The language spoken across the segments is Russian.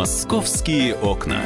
Московские окна.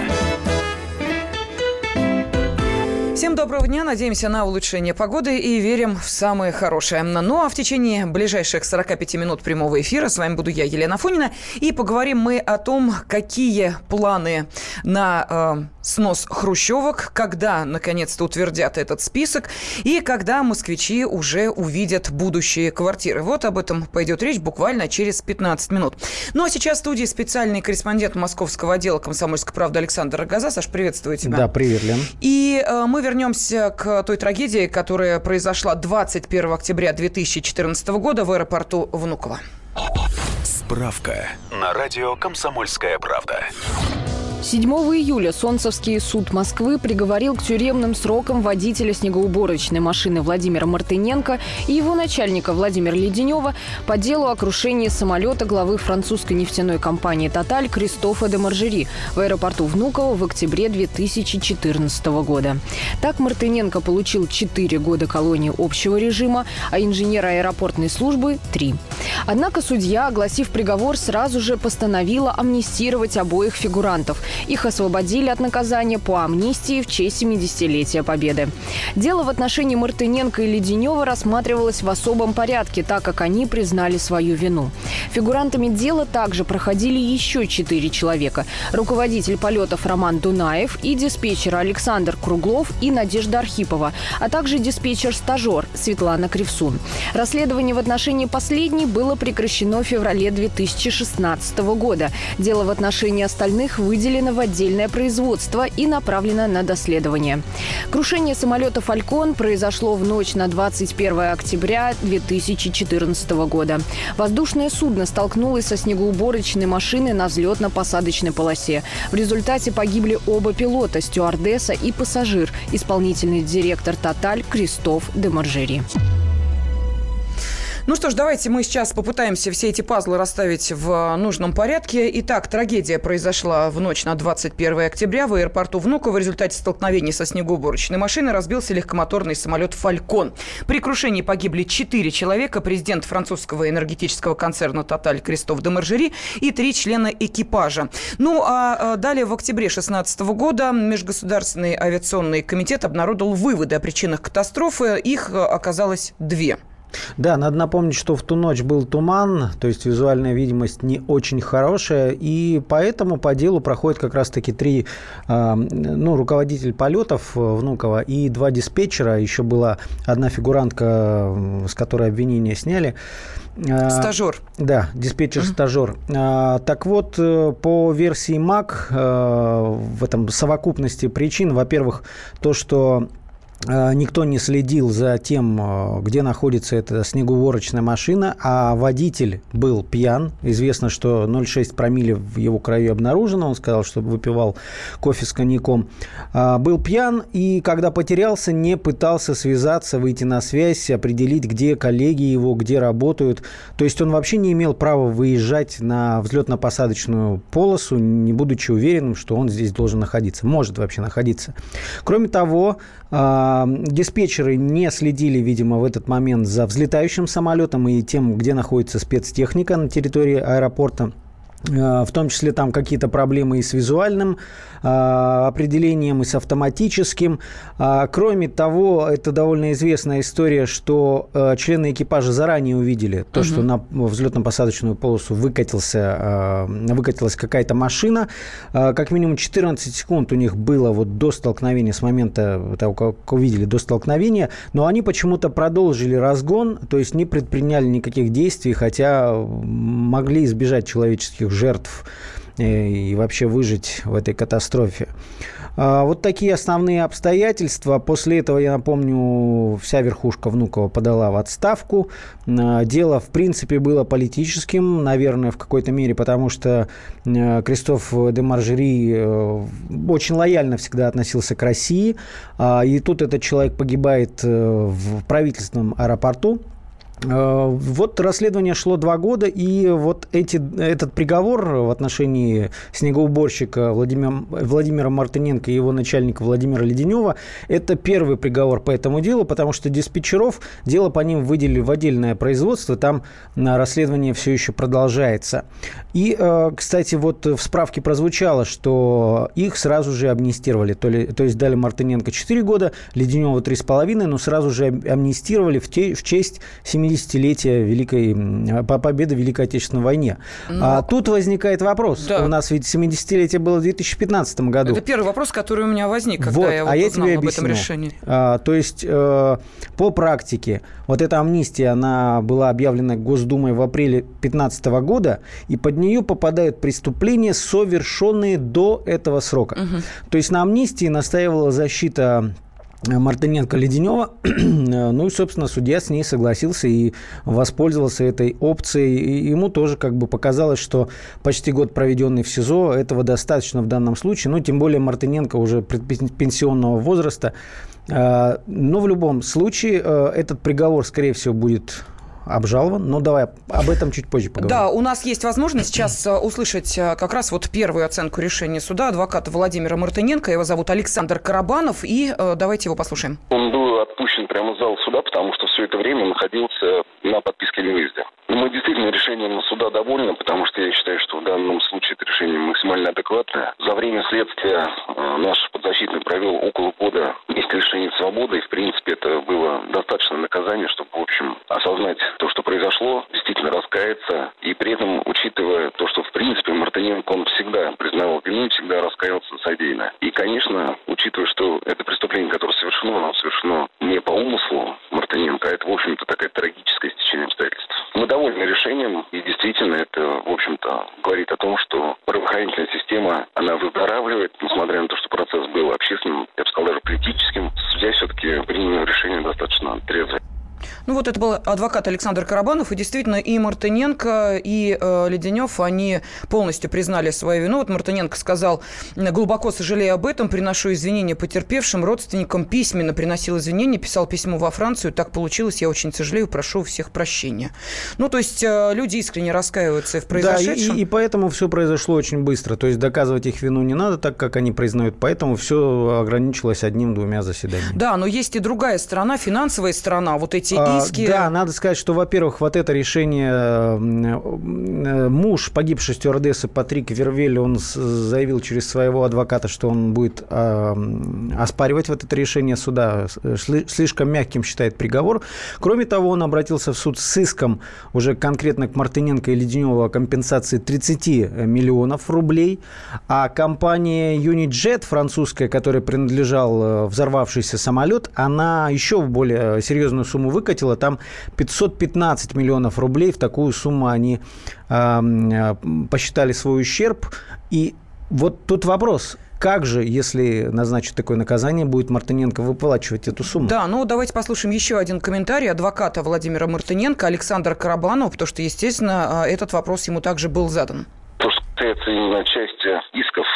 Всем доброго дня. Надеемся на улучшение погоды и верим в самое хорошее. Ну а в течение ближайших 45 минут прямого эфира с вами буду я, Елена Фонина. И поговорим мы о том, какие планы на э, снос хрущевок, когда наконец-то утвердят этот список и когда москвичи уже увидят будущие квартиры. Вот об этом пойдет речь буквально через 15 минут. Ну а сейчас в студии специальный корреспондент московского отдела «Комсомольской правды» Александр Рогоза. Саш, приветствую тебя. Да, привет, Лен. И э, мы вернемся к той трагедии, которая произошла 21 октября 2014 года в аэропорту Внуково. Справка на радио «Комсомольская правда». 7 июля Солнцевский суд Москвы приговорил к тюремным срокам водителя снегоуборочной машины Владимира Мартыненко и его начальника Владимира Леденева по делу о крушении самолета главы французской нефтяной компании «Тоталь» Кристофа де Маржери в аэропорту Внуково в октябре 2014 года. Так Мартыненко получил 4 года колонии общего режима, а инженер аэропортной службы – 3. Однако судья, огласив приговор, сразу же постановила амнистировать обоих фигурантов – их освободили от наказания по амнистии в честь 70-летия Победы. Дело в отношении Мартыненко и Леденева рассматривалось в особом порядке, так как они признали свою вину. Фигурантами дела также проходили еще четыре человека. Руководитель полетов Роман Дунаев и диспетчер Александр Круглов и Надежда Архипова, а также диспетчер-стажер Светлана Кривсун. Расследование в отношении последней было прекращено в феврале 2016 года. Дело в отношении остальных выделено перенаправлена в отдельное производство и направлена на доследование. Крушение самолета «Фалькон» произошло в ночь на 21 октября 2014 года. Воздушное судно столкнулось со снегоуборочной машиной на взлетно-посадочной полосе. В результате погибли оба пилота – стюардесса и пассажир, исполнительный директор «Тоталь» Кристоф де Маржери. Ну что ж, давайте мы сейчас попытаемся все эти пазлы расставить в нужном порядке. Итак, трагедия произошла в ночь на 21 октября в аэропорту Внуково. В результате столкновения со снегоуборочной машиной разбился легкомоторный самолет «Фалькон». При крушении погибли 4 человека. Президент французского энергетического концерна «Тоталь» Кристоф де Маржери и три члена экипажа. Ну а далее в октябре 2016 года Межгосударственный авиационный комитет обнародовал выводы о причинах катастрофы. Их оказалось две. Да, надо напомнить, что в ту ночь был туман, то есть визуальная видимость не очень хорошая, и поэтому по делу проходят как раз-таки три, а, ну, руководитель полетов Внукова и два диспетчера, еще была одна фигурантка, с которой обвинения сняли. А, стажер. Да, диспетчер-стажер. Uh-huh. Так вот, э, по версии МАК, э, в этом совокупности причин, во-первых, то, что никто не следил за тем, э, где находится эта снегоуборочная машина, а водитель был пьян. Известно, что 0,6 промилле в его крови обнаружено. Он сказал, что выпивал кофе с коньяком. А, был пьян и, когда потерялся, не пытался связаться, выйти на связь, определить, где коллеги его, где работают. То есть он вообще не имел права выезжать на взлетно-посадочную полосу, не будучи уверенным, что он здесь должен находиться. Может вообще находиться. Кроме того, диспетчеры не следили, видимо, в этот момент за взлетающим самолетом и тем, где находится спецтехника на территории аэропорта. А, в том числе там какие-то проблемы и с визуальным а, определением, и с автоматическим. А, кроме того, это довольно известная история, что члены экипажа заранее увидели то, угу. что на взлетно-посадочную полосу выкатился, выкатилась какая-то машина. Как минимум 14 секунд у них было вот до столкновения, с момента того, как увидели, до столкновения, но они почему-то продолжили разгон, то есть не предприняли никаких действий, хотя могли избежать человеческих жертв и вообще выжить в этой катастрофе. А, вот такие основные обстоятельства. После этого, я напомню, вся верхушка Внукова подала в отставку. А, дело, в принципе, было политическим, наверное, в какой-то мере, потому что а, Кристоф де Маржери э, очень лояльно всегда относился к России. И тут этот человек погибает э, в правительственном аэропорту Э, вот расследование шло два года, и вот эти, этот приговор в отношении снегоуборщика Владимира, Владимира Мартыненко и его начальника Владимира Леденева – это первый приговор по этому делу, потому что диспетчеров дело по ним выделили в отдельное производство, там расследование все еще продолжается. И, э, кстати, вот в справке прозвучало, что их сразу же амнистировали, то, ли, то есть дали Мартыненко 4 года, Леденева 3,5, но сразу же амнистировали в, те, в честь 70 70-летия Великой, победы в Великой Отечественной войне. Но... Ну, а тут возникает вопрос. Да. У нас ведь 70-летие было в 2015 году. Это первый вопрос, который у меня возник, когда вот, я вот а я тебе об этом решении. А, то есть э, по практике вот эта амнистия, она была объявлена Госдумой в апреле 2015 года, и под нее попадают преступления, совершенные до этого срока. Угу. То есть на амнистии настаивала защита Мартыненко Леденева. ну и, собственно, судья с ней согласился и воспользовался этой опцией. И ему тоже как бы показалось, что почти год, проведенный в СИЗО, этого достаточно в данном случае. Ну, тем более Мартыненко уже пенсионного возраста. А, но в любом случае э, этот приговор, скорее всего, будет обжалован. Но давай об этом чуть позже поговорим. Да, у нас есть возможность сейчас э, услышать э, как раз вот первую оценку решения суда адвоката Владимира Мартыненко. Его зовут Александр Карабанов. И э, давайте его послушаем. Он был отпущен прямо из зала суда, потому что все это время находился на подписке о невыезде. Мы действительно решением суда довольны, потому что я считаю, что в данном случае это решение максимально адекватное. За время следствия наш подзащитный провел около года месте лишения свободы, и в принципе это было достаточно наказание, чтобы, в общем, осознать то, что произошло, действительно раскаяться, и при этом, учитывая то, что, в принципе, Мартыненко, он всегда признавал вину, всегда раскаялся содеянно. И, конечно, учитывая, что это преступление, которое совершено, оно совершено не по умыслу Мартыненко, а это, в общем-то, такая трагическая стечение обстоятельств. Мы довольны решением, и действительно это, в общем-то, говорит о том, что правоохранительная система, она выздоравливает, несмотря на то, что процесс был общественным, я бы сказал, даже политическим. Судья все-таки принял решение достаточно трезвое. Ну вот это был адвокат Александр Карабанов, и действительно и Мартыненко, и э, Леденев, они полностью признали свою вину. Вот Мартыненко сказал, глубоко сожалею об этом, приношу извинения потерпевшим, родственникам, письменно приносил извинения, писал письмо во Францию, так получилось, я очень сожалею, прошу у всех прощения. Ну, то есть э, люди искренне раскаиваются в произошедшем. Да, и, и поэтому все произошло очень быстро, то есть доказывать их вину не надо, так как они признают, поэтому все ограничилось одним-двумя заседаниями. Да, но есть и другая сторона, финансовая сторона, вот эти а, иски. Да, надо сказать, что, во-первых, вот это решение э, муж погибшей стюардессы Патрик Вервель, он заявил через своего адвоката, что он будет э, оспаривать вот это решение суда. Слишком мягким считает приговор. Кроме того, он обратился в суд с иском уже конкретно к Мартыненко и Леденеву о компенсации 30 миллионов рублей. А компания Unijet французская, которая принадлежал э, взорвавшийся самолет, она еще более серьезную сумму выкатила выкатила, там 515 миллионов рублей. В такую сумму они э, посчитали свой ущерб. И вот тут вопрос, как же, если назначить такое наказание, будет Мартыненко выплачивать эту сумму? Да, ну давайте послушаем еще один комментарий адвоката Владимира Мартыненко, Александра Карабанова, потому что, естественно, а, этот вопрос ему также был задан. То, что касается именно части исков,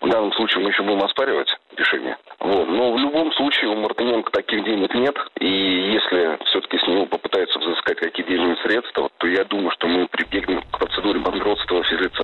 в данном случае мы еще будем оспаривать решение. Вот. Но в любом случае у Мартыненко таких денег нет. И если все-таки с него попытаются взыскать какие-то денежные средства, то я думаю, что мы прибегнем к процедуре банкротства физлица.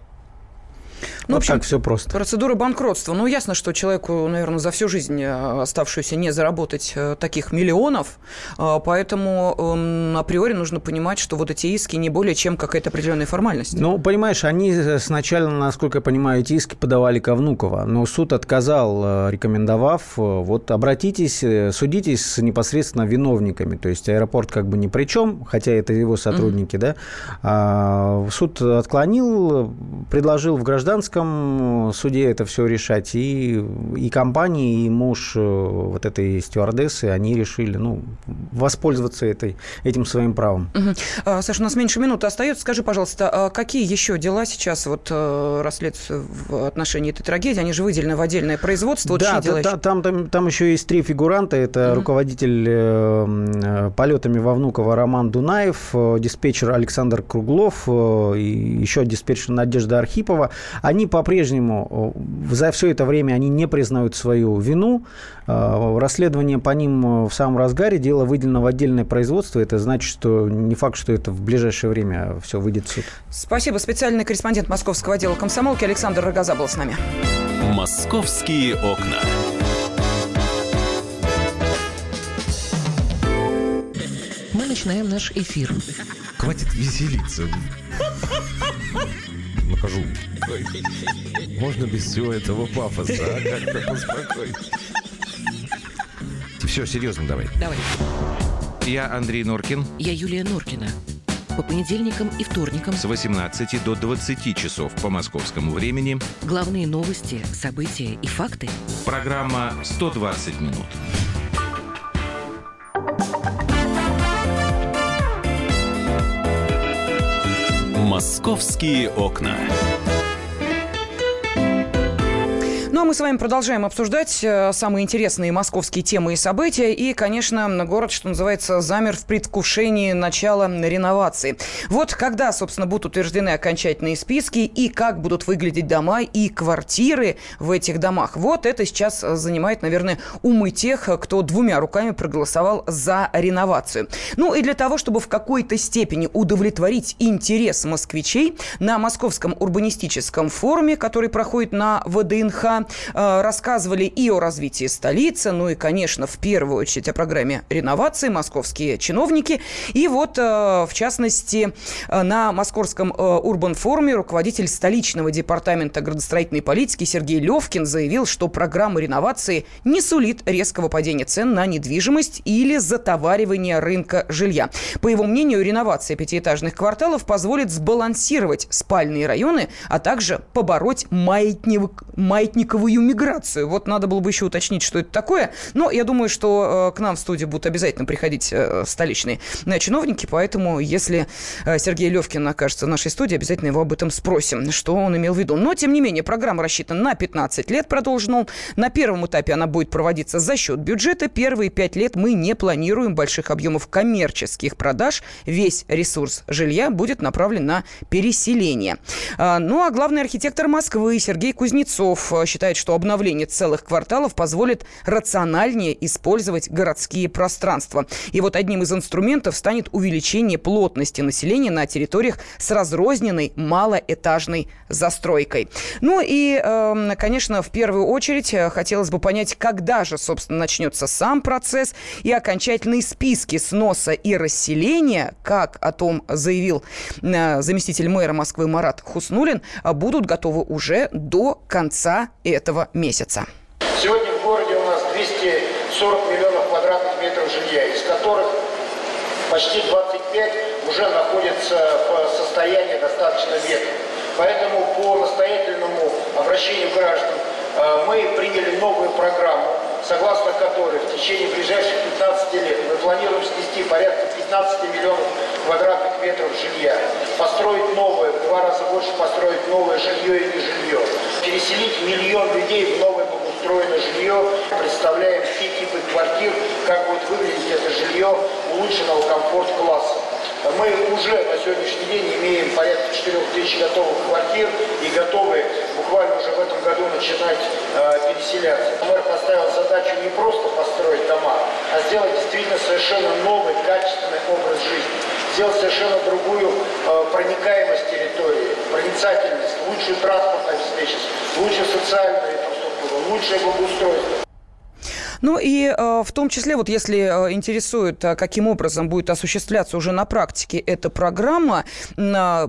Ну, вот в общем, так все просто. Процедура банкротства. Ну, ясно, что человеку, наверное, за всю жизнь э, оставшуюся не заработать э, таких миллионов, э, поэтому эм, априори нужно понимать, что вот эти иски не более чем какая-то определенная формальность. Ну, понимаешь, они сначала, насколько я понимаю, эти иски подавали ко Внуково, но суд отказал, рекомендовав, вот обратитесь, судитесь с непосредственно виновниками, то есть аэропорт как бы ни при чем, хотя это его сотрудники, mm-hmm. да. А, суд отклонил, предложил в гражданском гражданском суде это все решать. И, и компания, и муж э, вот этой стюардессы, они решили ну, воспользоваться этой, этим своим правом. Угу. Саша, у нас меньше минуты остается. Скажи, пожалуйста, а какие еще дела сейчас вот э, расследуются в отношении этой трагедии? Они же выделены в отдельное производство. Вот да, та, там, там, там еще есть три фигуранта. Это угу. руководитель э, полетами во Внуково Роман Дунаев, диспетчер Александр Круглов и еще диспетчер Надежда Архипова. Они по-прежнему за все это время они не признают свою вину. Расследование по ним в самом разгаре, дело выделено в отдельное производство. Это значит, что не факт, что это в ближайшее время все выйдет в суд. Спасибо. Специальный корреспондент московского отдела комсомолки Александр Рогоза был с нами. «Московские окна». Мы начинаем наш эфир. Хватит веселиться. Накажу. Можно без всего этого пафоса, а? Как-то поспокойнее. Все, серьезно давай. Давай. Я Андрей Норкин. Я Юлия Норкина. По понедельникам и вторникам С 18 до 20 часов по московскому времени. главные новости, события и факты. Программа «120 минут». «Московские окна». Ну а мы с вами продолжаем обсуждать э, самые интересные московские темы и события. И, конечно, город, что называется, замер в предвкушении начала реновации. Вот когда, собственно, будут утверждены окончательные списки и как будут выглядеть дома и квартиры в этих домах. Вот это сейчас занимает, наверное, умы тех, кто двумя руками проголосовал за реновацию. Ну и для того, чтобы в какой-то степени удовлетворить интерес москвичей, на Московском урбанистическом форуме, который проходит на ВДНХ, рассказывали и о развитии столицы, ну и, конечно, в первую очередь о программе реновации московские чиновники. И вот, э, в частности, э, на Московском э, урбан-форуме руководитель столичного департамента градостроительной политики Сергей Левкин заявил, что программа реновации не сулит резкого падения цен на недвижимость или затоваривания рынка жилья. По его мнению, реновация пятиэтажных кварталов позволит сбалансировать спальные районы, а также побороть маятнев- маятниковую миграцию. Вот надо было бы еще уточнить, что это такое. Но я думаю, что э, к нам в студию будут обязательно приходить э, столичные э, чиновники, поэтому если Сергей Левкин окажется в нашей студии, обязательно его об этом спросим, что он имел в виду. Но, тем не менее, программа рассчитана на 15 лет, продолжил он. На первом этапе она будет проводиться за счет бюджета. Первые пять лет мы не планируем больших объемов коммерческих продаж. Весь ресурс жилья будет направлен на переселение. А, Ну, а главный архитектор Москвы Сергей Кузнецов э, считает, что обновление целых кварталов позволит рациональнее использовать городские пространства. И вот одним из инструментов станет увеличение плотности населения на территориях с разрозненной малоэтажной застройкой. Ну и, э, конечно, в первую очередь э, хотелось бы понять, когда же, собственно, начнется сам процесс и окончательные списки сноса и расселения, как о том заявил э, заместитель мэра Москвы Марат Хуснулин, э, будут готовы уже до конца этого месяца. Сегодня в городе у нас 240 миллионов квадратных метров жилья, из которых почти 25 уже находятся в состоянии достаточно ветхом. Поэтому по настоятельному обращению граждан э, мы приняли новую программу, согласно которой в течение ближайших 15 лет мы планируем снести порядка 15 миллионов квадратных метров жилья, построить новое, в два раза больше построить новое жилье и не жилье, переселить миллион людей в новое благоустроенное жилье, представляем все типы квартир, как будет выглядеть это жилье улучшенного комфорт-класса. Мы уже на сегодняшний день имеем порядка 4 тысяч готовых квартир и готовы буквально уже в этом году начинать э, переселяться. Мэр поставил задачу не просто построить дома, а сделать действительно совершенно новый, качественный образ жизни. Сделать совершенно другую э, проникаемость территории, проницательность, лучшую транспортную обеспеченность, лучшую социальную инфраструктуру, лучшее благоустройство. Ну и э, в том числе, вот если э, интересует, э, каким образом будет осуществляться уже на практике эта программа, Э,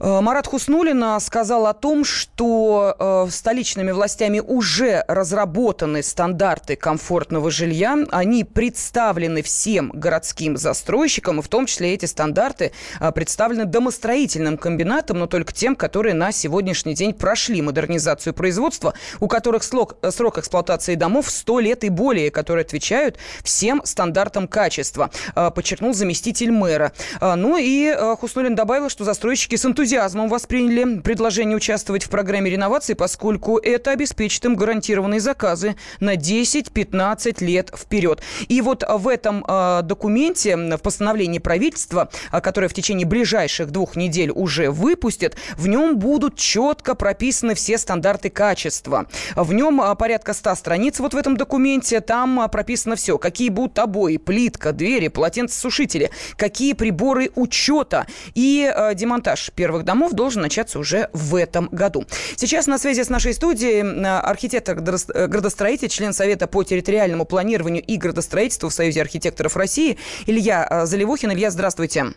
Марат Хуснулин э, сказал о том, что э, столичными властями уже разработаны стандарты комфортного жилья. Они представлены всем городским застройщикам, и в том числе эти стандарты э, представлены домостроительным комбинатам, но только тем, которые на сегодняшний день прошли модернизацию производства, у которых срок, э, срок эксплуатации домов 100 лет и более, которые отвечают всем стандартам качества, э, подчеркнул заместитель мэра. Э, Ну и э, Хуснулин добавил, что застройщики с энтузиазмом энтузиазмом восприняли предложение участвовать в программе реновации, поскольку это обеспечит им гарантированные заказы на 10-15 лет вперед. И вот в этом э, документе, в постановлении правительства, э, которое в течение ближайших двух недель уже выпустят, в нем будут четко прописаны все стандарты качества. В нем э, порядка 100 страниц вот в этом документе. Там прописано все. Какие будут обои, плитка, двери, полотенцесушители, какие приборы учета. И демонтаж первых домов должен начаться уже в этом году. Сейчас на связи с нашей студией архитектор, градостроитель, член Совета по территориальному планированию и градостроительству в Союзе архитекторов России Илья Заливухин. Илья, здравствуйте.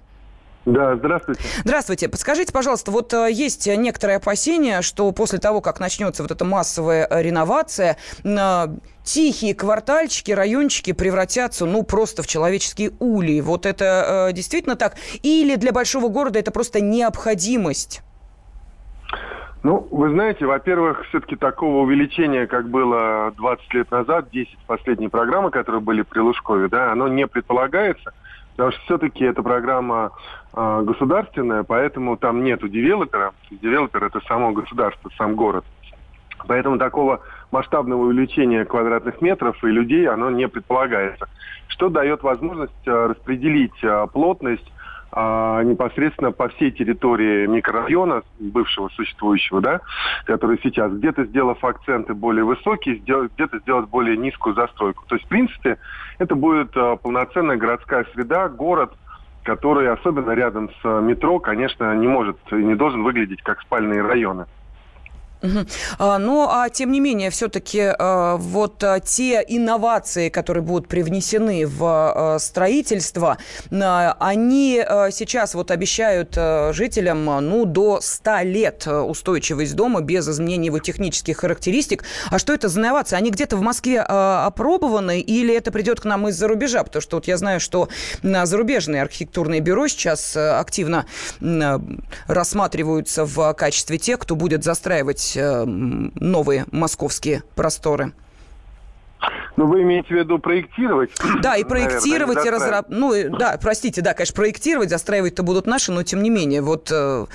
Да, здравствуйте. Здравствуйте. Подскажите, пожалуйста, вот э, есть некоторые опасения, что после того, как начнется вот эта массовая э, реновация, э, тихие квартальчики, райончики превратятся, ну, просто в человеческие улей. Вот это действительно так? Или для большого города это просто необходимость? Ну, вы знаете, во-первых, все-таки такого увеличения, как было 20 лет назад, 10 последние программы, которые были при Лужкове, да, оно не предполагается. Потому что все-таки эта программа э, государственная, поэтому там нету девелопера. Девелопер это само государство, сам город. Поэтому такого масштабного увеличения квадратных метров и людей оно не предполагается. Что дает возможность э, распределить э, плотность а, непосредственно по всей территории микрорайона, бывшего существующего, да, который сейчас, где-то сделав акценты более высокие, где-то сделать более низкую застройку. То есть, в принципе, это будет а, полноценная городская среда, город, который, особенно рядом с метро, конечно, не может и не должен выглядеть как спальные районы. А, ну, а тем не менее, все-таки а, вот а, те инновации, которые будут привнесены в строительство, они сейчас вот обещают жителям, ну, до 100 лет устойчивость дома без изменения его технических характеристик. А что это за инновации? Они где-то в Москве опробованы или это придет к нам из-за рубежа? Потому что вот я знаю, что зарубежные архитектурные бюро сейчас активно рассматриваются в качестве тех, кто будет застраивать покорять э, новые московские просторы? Ну, вы имеете в виду проектировать? Да, и проектировать, Наверное, и разрабатывать. Ну, да, простите, да, конечно, проектировать, застраивать-то будут наши, но тем не менее, вот э,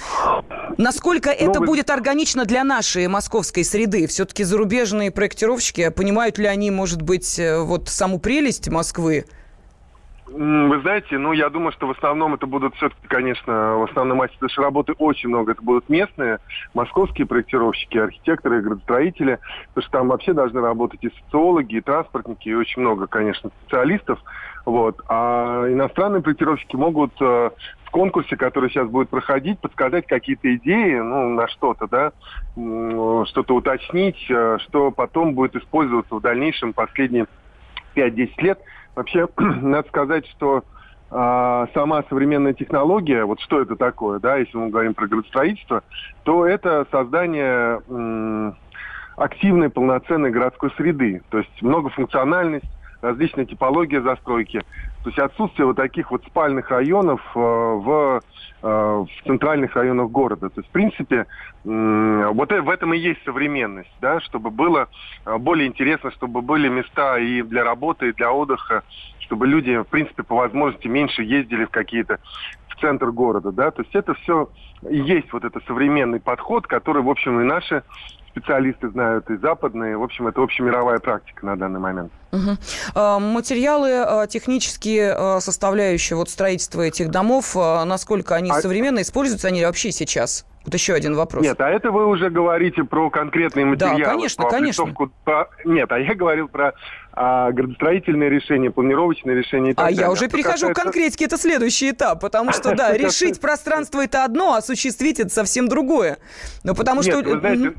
насколько ну, это будет органично для нашей московской среды? Все-таки зарубежные проектировщики, понимают ли они, может быть, э, вот саму прелесть Москвы? Вы знаете, ну, я думаю, что в основном это будут все-таки, конечно, в основном массе нашей работы очень много. Это будут местные, московские проектировщики, архитекторы, градостроители, потому что там вообще должны работать и социологи, и транспортники, и очень много, конечно, специалистов. Вот. А иностранные проектировщики могут э, в конкурсе, который сейчас будет проходить, подсказать какие-то идеи, ну, на что-то, да, что-то уточнить, э, что потом будет использоваться в дальнейшем последние 5-10 лет – Вообще, надо сказать, что э, сама современная технология, вот что это такое, да, если мы говорим про градостроительство, то это создание э, активной, полноценной городской среды. То есть многофункциональность, различная типология застройки. То есть отсутствие вот таких вот спальных районов э, в, э, в центральных районах города. То есть, в принципе, э, вот в этом и есть современность, да, чтобы было э, более интересно, чтобы были места и для работы, и для отдыха, чтобы люди, в принципе, по возможности меньше ездили в какие-то в центр города, да, то есть это все и есть вот это современный подход, который, в общем, и наши специалисты знают, и западные. В общем, это общемировая практика на данный момент. Угу. Материалы, а, технические а, составляющие вот строительства этих домов, насколько они а... современные, используются они вообще сейчас? Вот еще один вопрос. Нет, а это вы уже говорите про конкретные материалы. Да, конечно, про конечно. Про... Нет, а я говорил про а, градостроительные решения, планировочные решения и так А далее. я уже перехожу касается... к конкретике, это следующий этап, потому что, да, решить пространство это одно, а осуществить это совсем другое. Ну, потому что... вы знаете,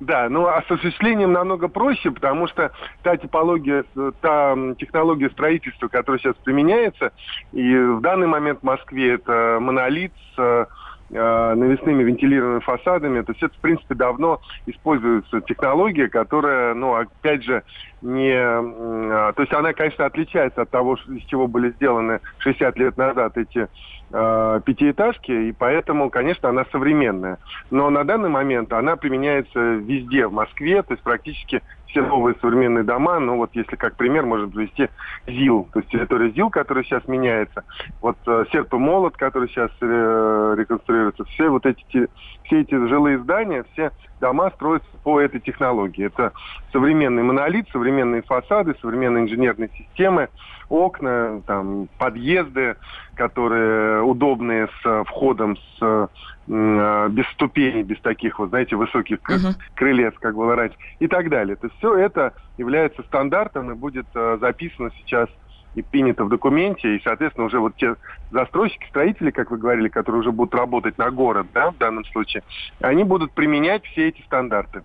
да, но осуществлением намного проще, потому что та типология, та технология строительства, которая сейчас применяется, и в данный момент в Москве это монолит с э, навесными вентилированными фасадами. То есть это, в принципе, давно используется технология, которая, ну, опять же, не... Э, то есть она, конечно, отличается от того, из чего были сделаны 60 лет назад эти э, пятиэтажки, и поэтому, конечно, она современная. Но на данный момент она применяется везде в Москве, то есть практически все новые современные дома, ну вот если как пример можно привести ЗИЛ, то есть территория ЗИЛ, которая сейчас меняется, вот э, Серп и Молот, который сейчас э, реконструируется, все вот эти, все эти жилые здания, все дома строятся по этой технологии. Это современный монолит, современные фасады, современные инженерные системы, окна, там, подъезды, которые удобные с входом, с э, без ступеней, без таких вот, знаете, высоких uh-huh. крылец, как было раньше, и так далее. То есть все это является стандартом и будет э, записано сейчас и принято в документе, и, соответственно, уже вот те застройщики, строители, как вы говорили, которые уже будут работать на город, да, в данном случае, они будут применять все эти стандарты.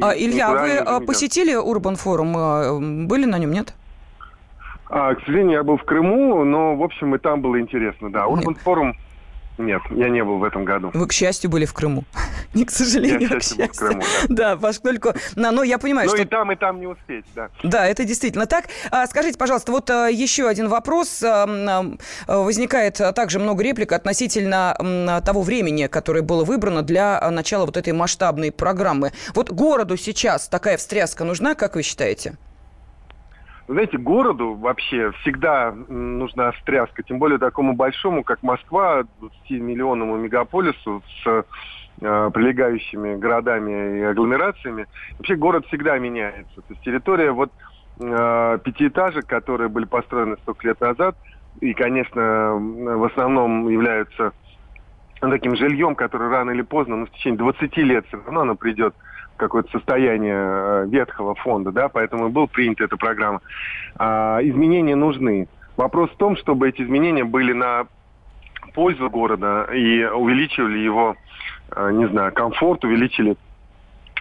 А, Илья, вы а, посетили Урбан форум? Были на нем, нет? А, к сожалению, я был в Крыму, но, в общем, и там было интересно, да. Урбан форум нет, я не был в этом году. Вы, к счастью, были в Крыму. Не к сожалению, я, к счастью. Был в Крыму, да. да, поскольку... Но, но я понимаю, но что... и там, и там не успеть, да. Да, это действительно так. А, скажите, пожалуйста, вот а, еще один вопрос. А, а, возникает также много реплик относительно а, того времени, которое было выбрано для начала вот этой масштабной программы. Вот городу сейчас такая встряска нужна, как вы считаете? Знаете, городу вообще всегда нужна встряска, тем более такому большому, как Москва, 20-миллионному мегаполису с э, прилегающими городами и агломерациями. Вообще город всегда меняется. То есть территория вот э, пятиэтажек, которые были построены столько лет назад, и, конечно, в основном являются таким жильем, которое рано или поздно, ну, в течение 20 лет все равно оно придет какое-то состояние э, ветхого фонда, да, поэтому был принята эта программа. А, изменения нужны. Вопрос в том, чтобы эти изменения были на пользу города и увеличивали его, э, не знаю, комфорт, увеличили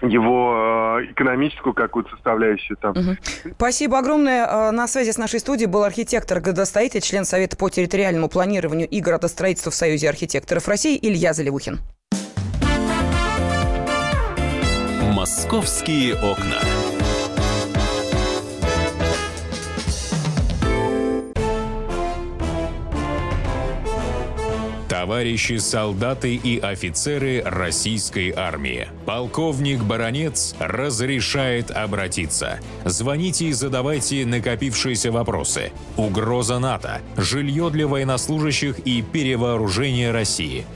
его э, экономическую какую-то составляющую там. Спасибо огромное. На связи с нашей студией был архитектор, градостроитель, член Совета по территориальному планированию и градостроительству в Союзе архитекторов России Илья Заливухин. Московские окна. Товарищи солдаты и офицеры российской армии. Полковник Баронец разрешает обратиться. Звоните и задавайте накопившиеся вопросы. Угроза НАТО, жилье для военнослужащих и перевооружение России –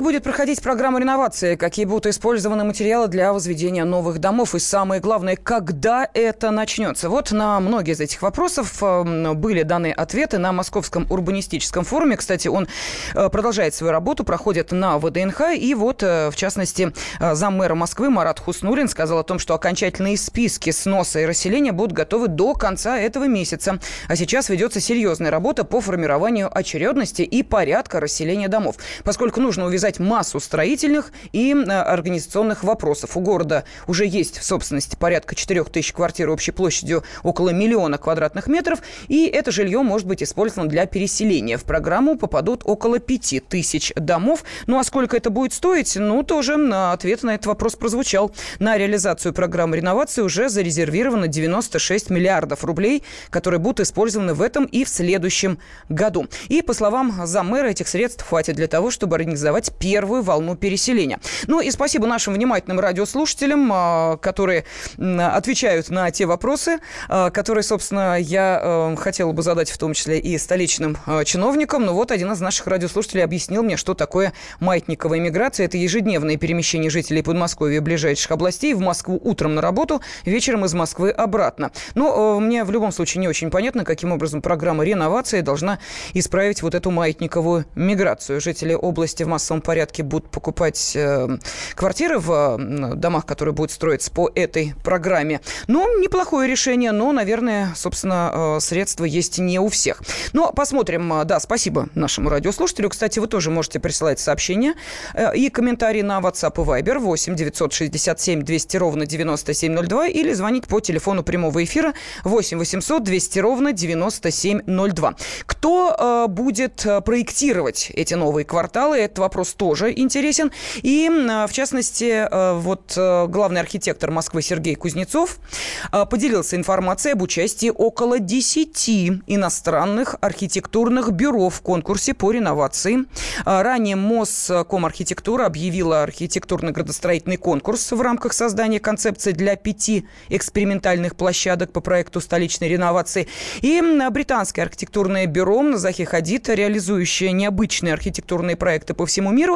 Как будет проходить программа реновации? Какие будут использованы материалы для возведения новых домов? И самое главное, когда это начнется? Вот на многие из этих вопросов э, были даны ответы на Московском урбанистическом форуме. Кстати, он э, продолжает свою работу, проходит на ВДНХ. И вот, э, в частности, заммэра Москвы Марат Хуснулин сказал о том, что окончательные списки сноса и расселения будут готовы до конца этого месяца. А сейчас ведется серьезная работа по формированию очередности и порядка расселения домов. Поскольку нужно увязать решать массу строительных и э, организационных вопросов. У города уже есть в собственности порядка 4 тысяч квартир общей площадью около миллиона квадратных метров, и это жилье может быть использовано для переселения. В программу попадут около 5 тысяч домов. Ну а сколько это будет стоить? Ну, тоже ответ на этот вопрос прозвучал. На реализацию программы реновации уже зарезервировано 96 миллиардов рублей, которые будут использованы в этом и в следующем году. И, по словам замэра, этих средств хватит для того, чтобы организовать первую волну переселения. Ну и спасибо нашим внимательным радиослушателям, а, которые отвечают на те вопросы, а, которые, собственно, я а, хотела бы задать в том числе и столичным чиновникам. Но вот один из наших радиослушателей объяснил мне, что такое маятниковая миграция. Это ежедневное перемещение жителей Подмосковья и ближайших областей в Москву утром на работу, вечером из Москвы обратно. Но мне в любом случае не очень понятно, каким образом программа реновации должна исправить вот эту маятниковую миграцию. Жители области в массовом порядке будут покупать э, квартиры в э, домах, которые будут строиться по этой программе. Ну, неплохое решение, но, наверное, собственно, э, средства есть не у всех. Но посмотрим. Да, спасибо нашему радиослушателю. Кстати, вы тоже можете присылать сообщения и комментарии на WhatsApp и Viber 8 967 200 ровно 9702 или звонить по телефону прямого эфира 8 800 200 ровно 9702. Кто будет проектировать эти новые кварталы? Этот вопрос тоже интересен. И, в частности, вот главный архитектор Москвы Сергей Кузнецов поделился информацией об участии около 10 иностранных архитектурных бюро в конкурсе по реновации. Ранее Москомархитектура объявила архитектурно-градостроительный конкурс в рамках создания концепции для пяти экспериментальных площадок по проекту столичной реновации. И британское архитектурное бюро Захи Хадид, реализующее необычные архитектурные проекты по всему миру,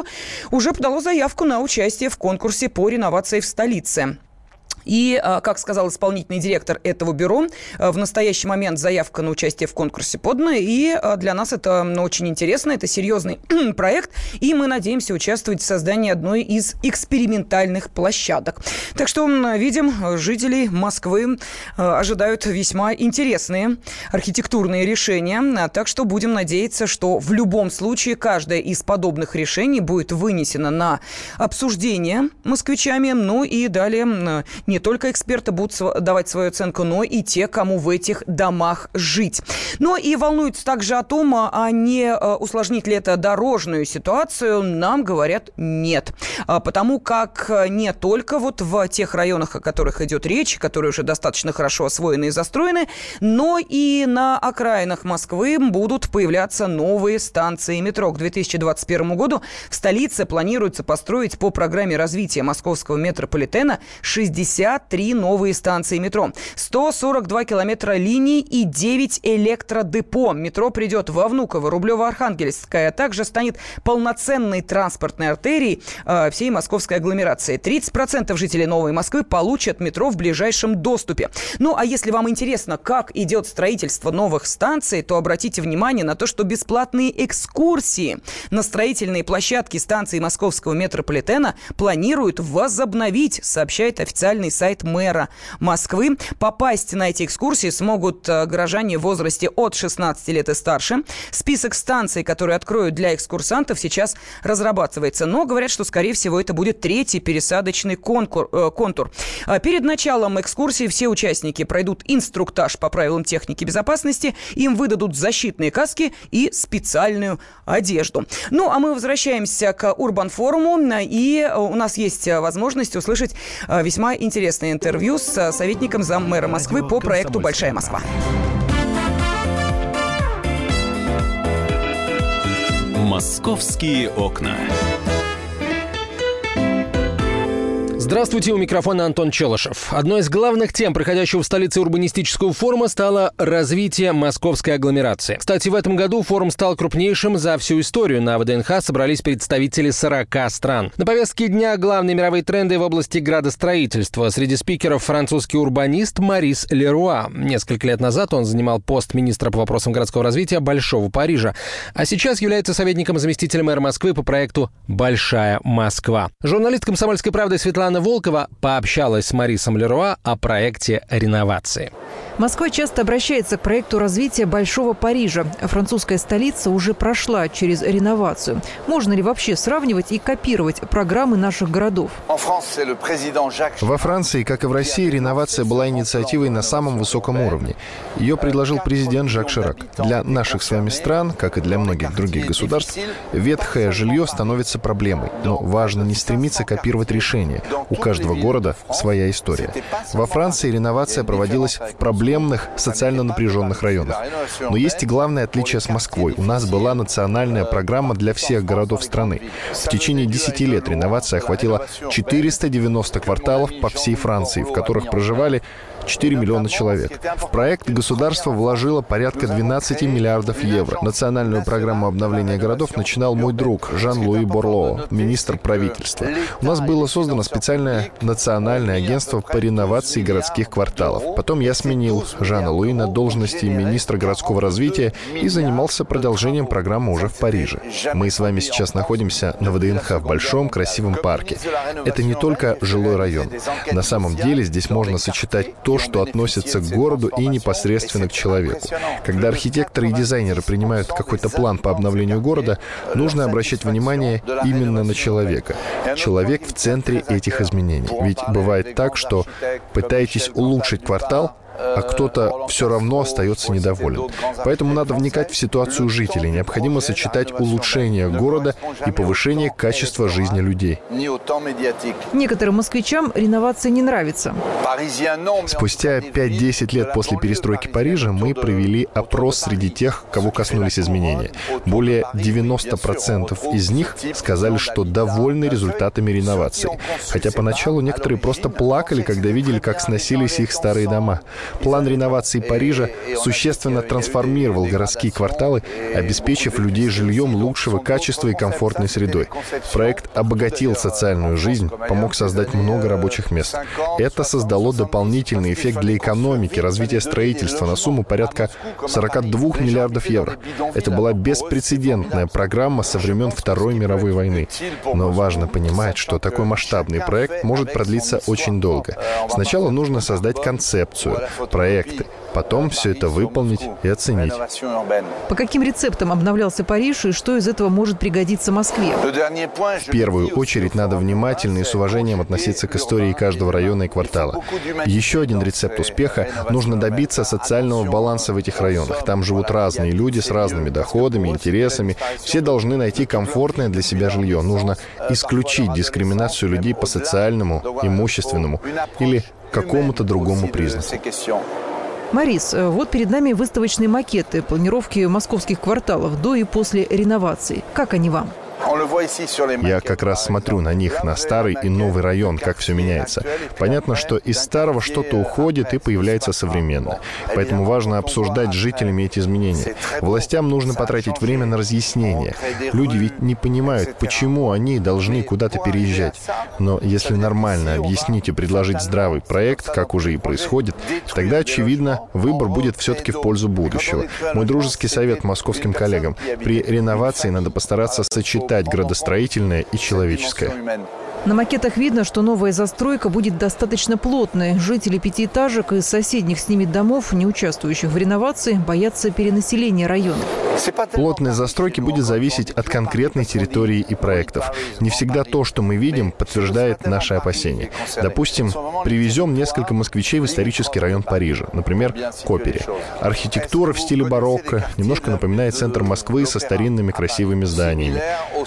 уже подало заявку на участие в конкурсе по реновации в столице. И, а, как сказал исполнительный директор этого бюро, а, в настоящий момент заявка на участие в конкурсе подана, и а, для нас это очень интересно, это серьезный проект, и мы надеемся участвовать в создании одной из экспериментальных площадок. Так что, видим, жителей Москвы ожидают весьма интересные архитектурные решения, так что будем надеяться, что в любом случае каждое из подобных решений будет вынесено на обсуждение москвичами, ну и далее не не только эксперты будут давать свою оценку, но и те, кому в этих домах жить. Но и волнуются также о том, а, а не э, усложнит ли это дорожную ситуацию, нам говорят нет. А, потому как э, не только вот в тех районах, о которых идет речь, которые уже достаточно хорошо освоены и застроены, но и на окраинах Москвы будут появляться новые станции метро. К 2021 году в столице планируется построить по программе развития московского метрополитена 60 53 новые станции метро, 142 километра линий и 9 электродепо. Метро придет во Внуково, Рублево-Архангельское, а также станет полноценной транспортной артерией э, всей московской агломерации. 30% жителей Новой Москвы получат метро в ближайшем доступе. Ну, а если вам интересно, как идет строительство новых станций, то обратите внимание на то, что бесплатные экскурсии на строительные площадки станции московского метрополитена планируют возобновить, сообщает официальный сайт мэра Москвы. Попасть на эти экскурсии смогут э, горожане в возрасте от 16 лет и старше. Список станций, которые откроют для экскурсантов, сейчас разрабатывается. Но говорят, что, скорее всего, это будет третий пересадочный конкур, э, контур. А перед началом экскурсии все участники пройдут инструктаж по правилам техники безопасности. Им выдадут защитные каски и специальную одежду. Ну, а мы возвращаемся к Урбан-форуму. И у нас есть возможность услышать э, весьма интересные интересное интервью с советником заммэра Москвы по проекту «Большая Москва». «Московские окна». Здравствуйте, у микрофона Антон Челышев. Одной из главных тем проходящего в столице урбанистического форума стало развитие московской агломерации. Кстати, в этом году форум стал крупнейшим за всю историю. На ВДНХ собрались представители 40 стран. На повестке дня главные мировые тренды в области градостроительства. Среди спикеров французский урбанист Марис Леруа. Несколько лет назад он занимал пост министра по вопросам городского развития Большого Парижа. А сейчас является советником заместителя мэра Москвы по проекту «Большая Москва». Журналист «Комсомольской правды» Светлана Анна Волкова пообщалась с Марисом Леруа о проекте реновации. Москва часто обращается к проекту развития Большого Парижа. Французская столица уже прошла через реновацию. Можно ли вообще сравнивать и копировать программы наших городов? Во Франции, как и в России, реновация была инициативой на самом высоком уровне. Ее предложил президент Жак Ширак. Для наших с вами стран, как и для многих других государств, ветхое жилье становится проблемой. Но важно не стремиться копировать решения. У каждого города своя история. Во Франции реновация проводилась в проблемных, социально напряженных районах. Но есть и главное отличие с Москвой. У нас была национальная программа для всех городов страны. В течение 10 лет реновация охватила 490 кварталов по всей Франции, в которых проживали 4 миллиона человек. В проект государство вложило порядка 12 миллиардов евро. Национальную программу обновления городов начинал мой друг Жан-Луи Борлоо, министр правительства. У нас было создано специальное национальное агентство по реновации городских кварталов. Потом я сменил Жана Луи на должности министра городского развития и занимался продолжением программы уже в Париже. Мы с вами сейчас находимся на ВДНХ в большом красивом парке. Это не только жилой район. На самом деле здесь можно сочетать то, то, что относится к городу и непосредственно к человеку. Когда архитекторы и дизайнеры принимают какой-то план по обновлению города, нужно обращать внимание именно на человека. Человек в центре этих изменений. Ведь бывает так, что пытаетесь улучшить квартал, а кто-то все равно остается недоволен. Поэтому надо вникать в ситуацию жителей. Необходимо сочетать улучшение города и повышение качества жизни людей. Некоторым москвичам реновация не нравится. Спустя 5-10 лет после перестройки Парижа мы провели опрос среди тех, кого коснулись изменения. Более 90% из них сказали, что довольны результатами реновации. Хотя поначалу некоторые просто плакали, когда видели, как сносились их старые дома. План реновации Парижа существенно трансформировал городские кварталы, обеспечив людей жильем лучшего качества и комфортной средой. Проект обогатил социальную жизнь, помог создать много рабочих мест. Это создало дополнительный эффект для экономики, развития строительства на сумму порядка 42 миллиардов евро. Это была беспрецедентная программа со времен Второй мировой войны. Но важно понимать, что такой масштабный проект может продлиться очень долго. Сначала нужно создать концепцию, проекты, потом все это выполнить и оценить. По каким рецептам обновлялся Париж и что из этого может пригодиться Москве? В первую очередь надо внимательно и с уважением относиться к истории каждого района и квартала. Еще один рецепт успеха – нужно добиться социального баланса в этих районах. Там живут разные люди с разными доходами, интересами. Все должны найти комфортное для себя жилье. Нужно исключить дискриминацию людей по социальному, имущественному или какому-то другому признаку. Марис, э, вот перед нами выставочные макеты планировки московских кварталов до и после реновации. Как они вам? Я как раз смотрю на них, на старый и новый район, как все меняется. Понятно, что из старого что-то уходит и появляется современное. Поэтому важно обсуждать с жителями эти изменения. Властям нужно потратить время на разъяснение. Люди ведь не понимают, почему они должны куда-то переезжать. Но если нормально объяснить и предложить здравый проект, как уже и происходит, тогда, очевидно, выбор будет все-таки в пользу будущего. Мой дружеский совет московским коллегам. При реновации надо постараться сочетать сочетать градостроительное и человеческое. На макетах видно, что новая застройка будет достаточно плотной. Жители пятиэтажек и соседних с ними домов, не участвующих в реновации, боятся перенаселения районов. Плотность застройки будет зависеть от конкретной территории и проектов. Не всегда то, что мы видим, подтверждает наши опасения. Допустим, привезем несколько москвичей в исторический район Парижа, например, Копере. Архитектура в стиле барокко немножко напоминает центр Москвы со старинными красивыми зданиями.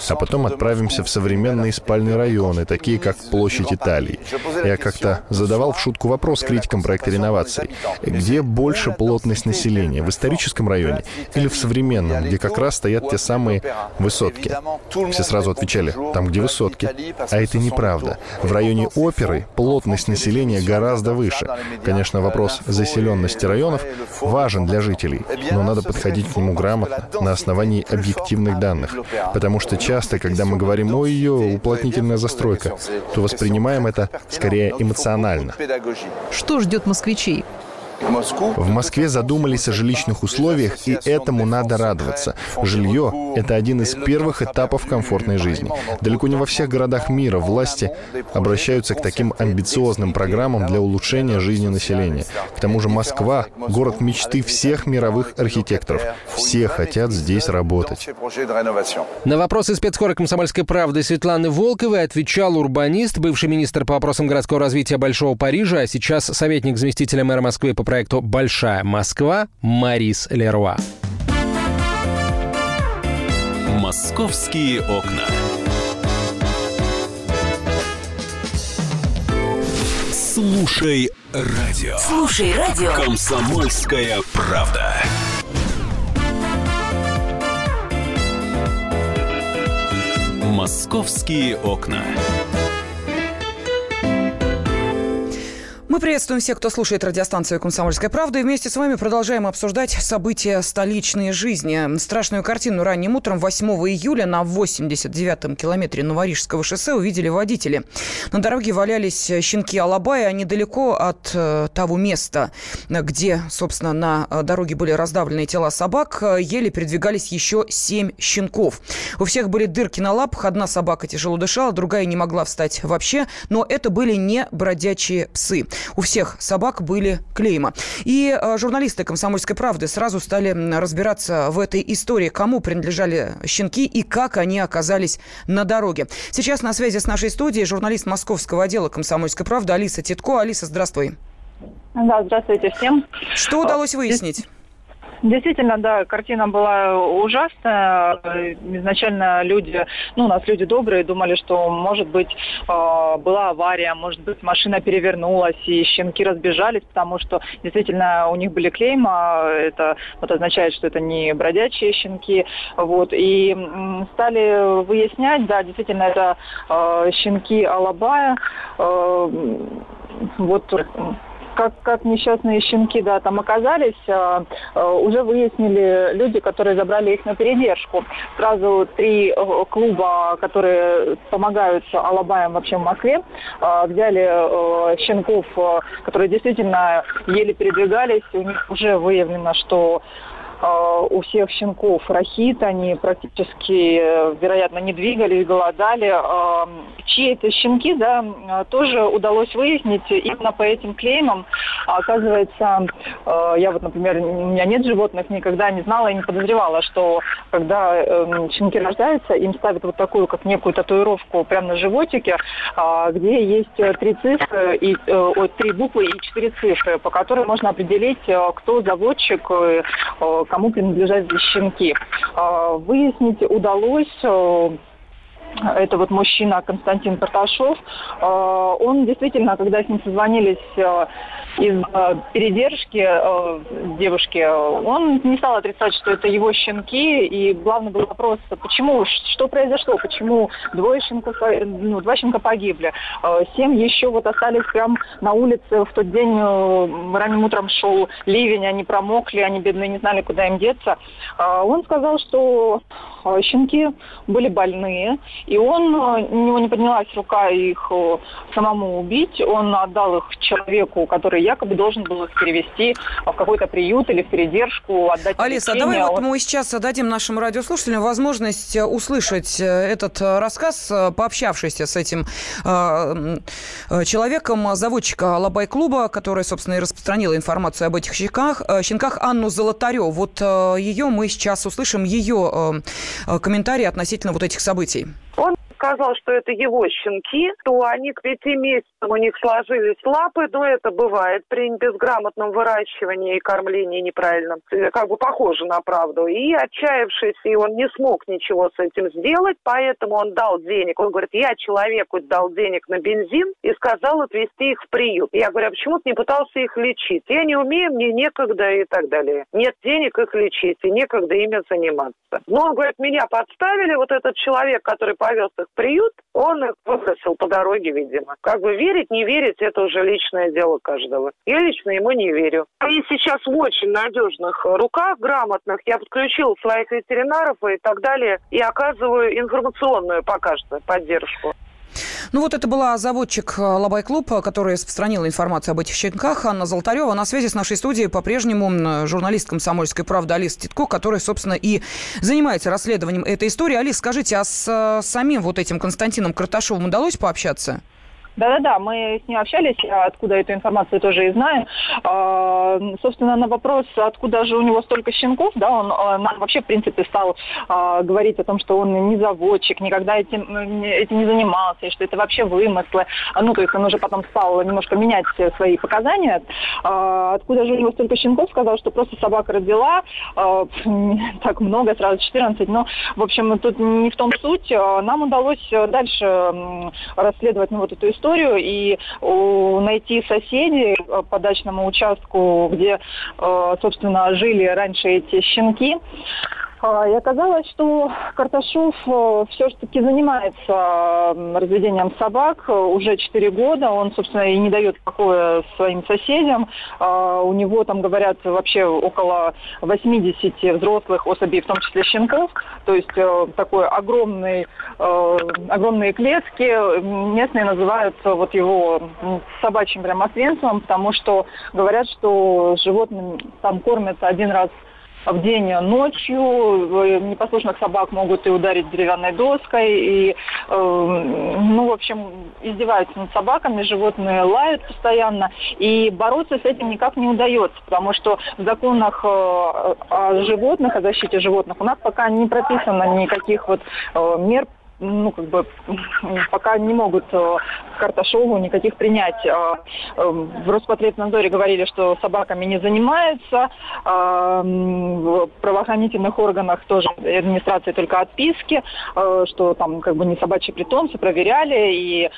А потом отправимся в современные спальные районы, такие как площадь Италии. Я как-то задавал в шутку вопрос критикам проекта реновации. Где больше плотность населения, в историческом районе или в современном, где как раз стоят те самые высотки? Все сразу отвечали, там, где высотки. А это неправда. В районе оперы плотность населения гораздо выше. Конечно, вопрос заселенности районов важен для жителей, но надо подходить к нему грамотно, на основании объективных данных. Потому что часто, когда мы говорим о ее уплотнительная застройка, человека, то воспринимаем это скорее эмоционально. Что ждет москвичей? В Москве задумались о жилищных условиях, и этому надо радоваться. Жилье — это один из первых этапов комфортной жизни. Далеко не во всех городах мира власти обращаются к таким амбициозным программам для улучшения жизни населения. К тому же Москва — город мечты всех мировых архитекторов. Все хотят здесь работать. На вопросы спецхора «Комсомольской правды» Светланы Волковой отвечал урбанист, бывший министр по вопросам городского развития Большого Парижа, а сейчас советник заместителя мэра Москвы по проекту «Большая Москва» Марис Леруа. «Московские окна». Слушай радио. Слушай радио. Комсомольская правда. «Московские окна». Мы приветствуем всех, кто слушает радиостанцию «Комсомольская правда». И вместе с вами продолжаем обсуждать события столичной жизни. Страшную картину ранним утром 8 июля на 89-м километре Новорижского шоссе увидели водители. На дороге валялись щенки Алабая, а недалеко от э, того места, где, собственно, на э, дороге были раздавлены тела собак, еле передвигались еще семь щенков. У всех были дырки на лапах, одна собака тяжело дышала, другая не могла встать вообще, но это были не бродячие псы. У всех собак были клейма. И э, журналисты «Комсомольской правды» сразу стали разбираться в этой истории, кому принадлежали щенки и как они оказались на дороге. Сейчас на связи с нашей студией журналист московского отдела «Комсомольской правды» Алиса Титко. Алиса, здравствуй. Да, здравствуйте всем. Что удалось выяснить? Действительно, да, картина была ужасная. Изначально люди, ну, у нас люди добрые, думали, что, может быть, э, была авария, может быть, машина перевернулась, и щенки разбежались, потому что действительно у них были клейма, это вот означает, что это не бродячие щенки, вот, и стали выяснять, да, действительно, это э, щенки Алабая, вот как, как несчастные щенки да, там оказались, а, уже выяснили люди, которые забрали их на передержку. Сразу три э, клуба, которые помогают Алабаям вообще в Москве, а, взяли э, щенков, э, которые действительно еле передвигались. У них уже выявлено, что Э, у всех щенков рахит, они практически, э, вероятно, не двигались, голодали. Э, чьи это щенки, да, тоже удалось выяснить именно по этим клеймам. Оказывается, я вот, например, у меня нет животных, никогда не знала и не подозревала, что когда эм, щенки рождаются, им ставят вот такую, как некую татуировку прямо на животике, где есть три цифры, и, три буквы и четыре цифры, по которым можно определить, кто заводчик, кому принадлежат щенки. А, выяснить удалось э, это вот мужчина Константин Карташов. Э, он действительно, когда с ним созвонились э, из э, передержки девушки, он не стал отрицать, что это его щенки. И главный был вопрос, почему, что произошло, почему двое щенков, ну, два щенка погибли. Семь еще вот остались прям на улице в тот день, ранним утром шел ливень, они промокли, они бедные не знали, куда им деться. Он сказал, что щенки были больные, и он, э, у него не поднялась рука их э, самому убить, он отдал их человеку, который якобы должен был их перевести в какой-то приют или в передержку, отдать Алиса, лечение. давай вот мы сейчас дадим нашим радиослушателям возможность э, услышать этот рассказ, пообщавшись с этим человеком, заводчика Лабай-клуба, который, собственно, и распространила информацию об этих щенках, щенках Анну Золотарев. Вот ее мы сейчас услышим, ее комментарии относительно вот этих событий. Он сказал, что это его щенки, то они к пяти месяцам у них сложились лапы, но это бывает при безграмотном выращивании и кормлении неправильном. Как бы похоже на правду. И отчаявшись, и он не смог ничего с этим сделать, поэтому он дал денег. Он говорит, я человеку дал денег на бензин и сказал отвезти их в приют. Я говорю, а почему ты не пытался их лечить? Я не умею, мне некогда и так далее. Нет денег их лечить и некогда ими заниматься. Но он говорит, меня подставили, вот этот человек, который повез их приют, он их выбросил по дороге, видимо. Как бы верить, не верить, это уже личное дело каждого. Я лично ему не верю. И сейчас в очень надежных руках, грамотных, я подключил своих ветеринаров и так далее, и оказываю информационную пока что поддержку. Ну вот это была заводчик э, Лабай-клуб, который распространила информацию об этих щенках. Анна Золотарева на связи с нашей студией по-прежнему журналист «Комсомольской правды» Алиса Титко, которая, собственно, и занимается расследованием этой истории. Алис, скажите, а с э, самим вот этим Константином Карташовым удалось пообщаться? Да-да-да, мы с ним общались, откуда эту информацию тоже и знаем. А, собственно, на вопрос, откуда же у него столько щенков, да, он а, нам вообще, в принципе, стал а, говорить о том, что он не заводчик, никогда этим, этим не занимался, и что это вообще вымыслы. Ну, то есть он уже потом стал немножко менять свои показания. Откуда же у него столько щенков, сказал, что просто собака родила, так много, сразу 14, но, в общем, тут не в том суть. Нам удалось дальше расследовать ну, вот эту историю, историю и найти соседей по дачному участку, где, э, собственно, жили раньше эти щенки. А, и оказалось, что Карташов э, все-таки занимается разведением собак э, уже 4 года. Он, собственно, и не дает покоя своим соседям. А, у него там, говорят, вообще около 80 взрослых особей, в том числе щенков. То есть э, такой огромный, огромные клетки. Местные называют вот его собачьим прям освенцем, потому что говорят, что животным там кормятся один раз в день ночью. Непослушных собак могут и ударить деревянной доской, и, э, ну, в общем, издеваются над собаками, животные лают постоянно, и бороться с этим никак не удается, потому что в законах э, о животных, о защите животных у нас пока не прописано никаких вот э, мер ну, как бы, пока не могут э, Карташову никаких принять. Э, э, в Роспотребнадзоре говорили, что собаками не занимаются, в правоохранительных органах тоже администрации только отписки, что там как бы не собачьи питомцы, проверяли, и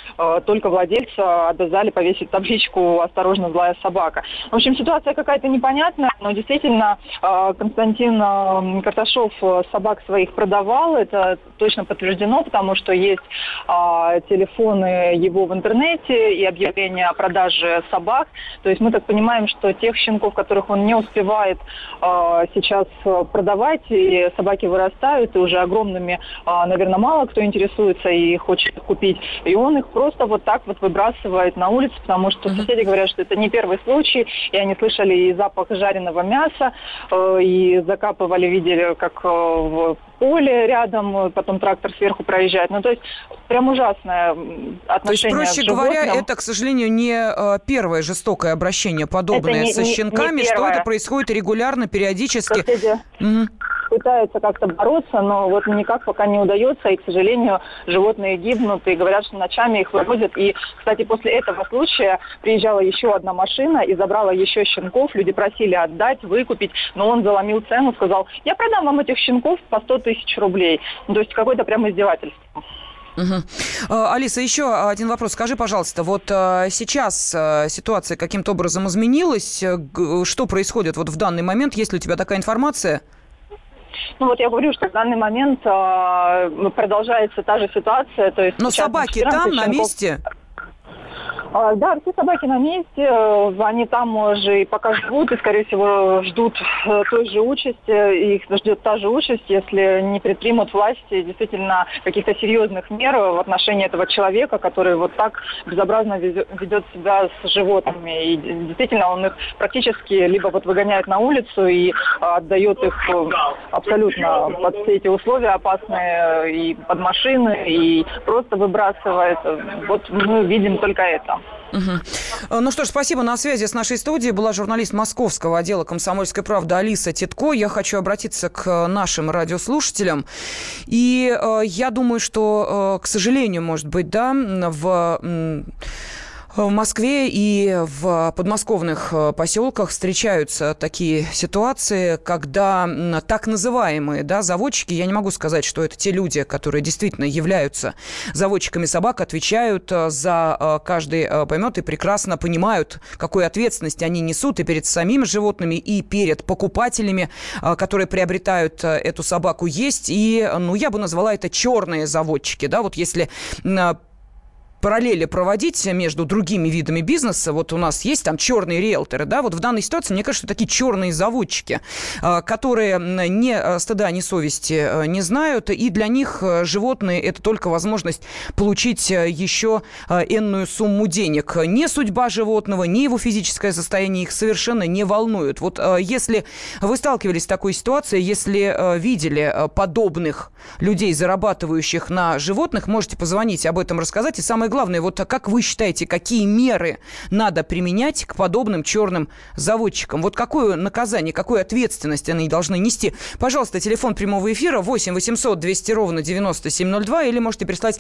только владельца обязали повесить табличку «Осторожно, злая собака». В общем, ситуация какая-то непонятная, но действительно Константин Карташов собак своих продавал, это точно подтверждено, потому что есть а, телефоны его в интернете и объявления о продаже собак. То есть мы так понимаем, что тех щенков, которых он не успевает а, сейчас продавать, и собаки вырастают, и уже огромными, а, наверное, мало кто интересуется и хочет купить. И он их просто вот так вот выбрасывает на улицу, потому что соседи говорят, что это не первый случай, и они слышали и запах жареного мяса, э, и закапывали, видели, как э, поле рядом, потом трактор сверху проезжает. Ну, то есть прям ужасное отношение То есть, проще говоря, это, к сожалению, не э, первое жестокое обращение подобное не, со щенками, не, не что это происходит регулярно, периодически. Соседи. Угу пытаются как-то бороться, но вот никак пока не удается, и, к сожалению, животные гибнут, и говорят, что ночами их вывозят. И, кстати, после этого случая приезжала еще одна машина и забрала еще щенков, люди просили отдать, выкупить, но он заломил цену, сказал, я продам вам этих щенков по 100 тысяч рублей. Ну, то есть какое-то прям издевательство. Угу. Алиса, еще один вопрос. Скажи, пожалуйста, вот а, сейчас а, ситуация каким-то образом изменилась? Что происходит вот в данный момент? Есть ли у тебя такая информация? Ну вот я говорю, что в данный момент э, продолжается та же ситуация. То есть Но собаки там, на месте? А, да, все собаки на месте, э, они там уже и пока живут, и, скорее всего, ждут э, той же участи, их ждет та же участь, если не предпримут власти действительно каких-то серьезных мер в отношении этого человека, который вот так безобразно ведет себя с животными. И действительно, он их практически либо вот выгоняет на улицу и отдает их э, абсолютно под все эти условия опасные и под машины, и просто выбрасывает. Вот мы видим только это. Угу. Ну что ж, спасибо. На связи с нашей студией была журналист московского отдела «Комсомольской правды» Алиса Титко. Я хочу обратиться к нашим радиослушателям. И э, я думаю, что, э, к сожалению, может быть, да, в в Москве и в подмосковных э, поселках встречаются такие ситуации, когда так называемые да, заводчики, я не могу сказать, что это те люди, которые действительно являются заводчиками собак, отвечают э, за э, каждый помет и прекрасно понимают, какую ответственность они несут и перед самими животными, и перед покупателями, которые приобретают эту собаку, есть. И, ну, я бы назвала это черные заводчики, да, вот если параллели проводить между другими видами бизнеса. Вот у нас есть там черные риэлторы, да, вот в данной ситуации, мне кажется, такие черные заводчики, а, которые ни а, стыда, ни совести а, не знают, и для них животные – это только возможность получить еще энную сумму денег. Не судьба животного, не его физическое состояние их совершенно не волнуют. Вот если вы сталкивались с такой ситуацией, если видели подобных людей, зарабатывающих на животных, можете позвонить, об этом рассказать. И самое главное, вот как вы считаете, какие меры надо применять к подобным черным заводчикам? Вот какое наказание, какую ответственность они должны нести? Пожалуйста, телефон прямого эфира 8 800 200 ровно 9702 или можете прислать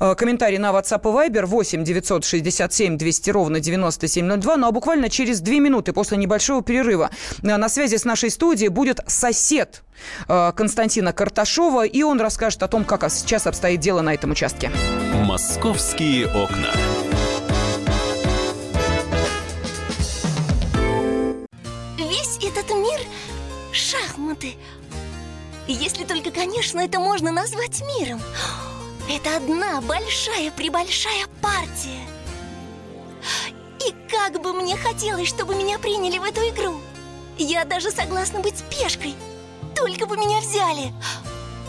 э, комментарий на WhatsApp и Viber 8 967 200 ровно 9702. Ну а буквально через две минуты после небольшого перерыва э, на связи с нашей студией будет сосед Константина Карташова, и он расскажет о том, как сейчас обстоит дело на этом участке. Московские окна. Весь этот мир – шахматы. Если только, конечно, это можно назвать миром. Это одна большая-пребольшая партия. И как бы мне хотелось, чтобы меня приняли в эту игру. Я даже согласна быть пешкой. Только бы меня взяли.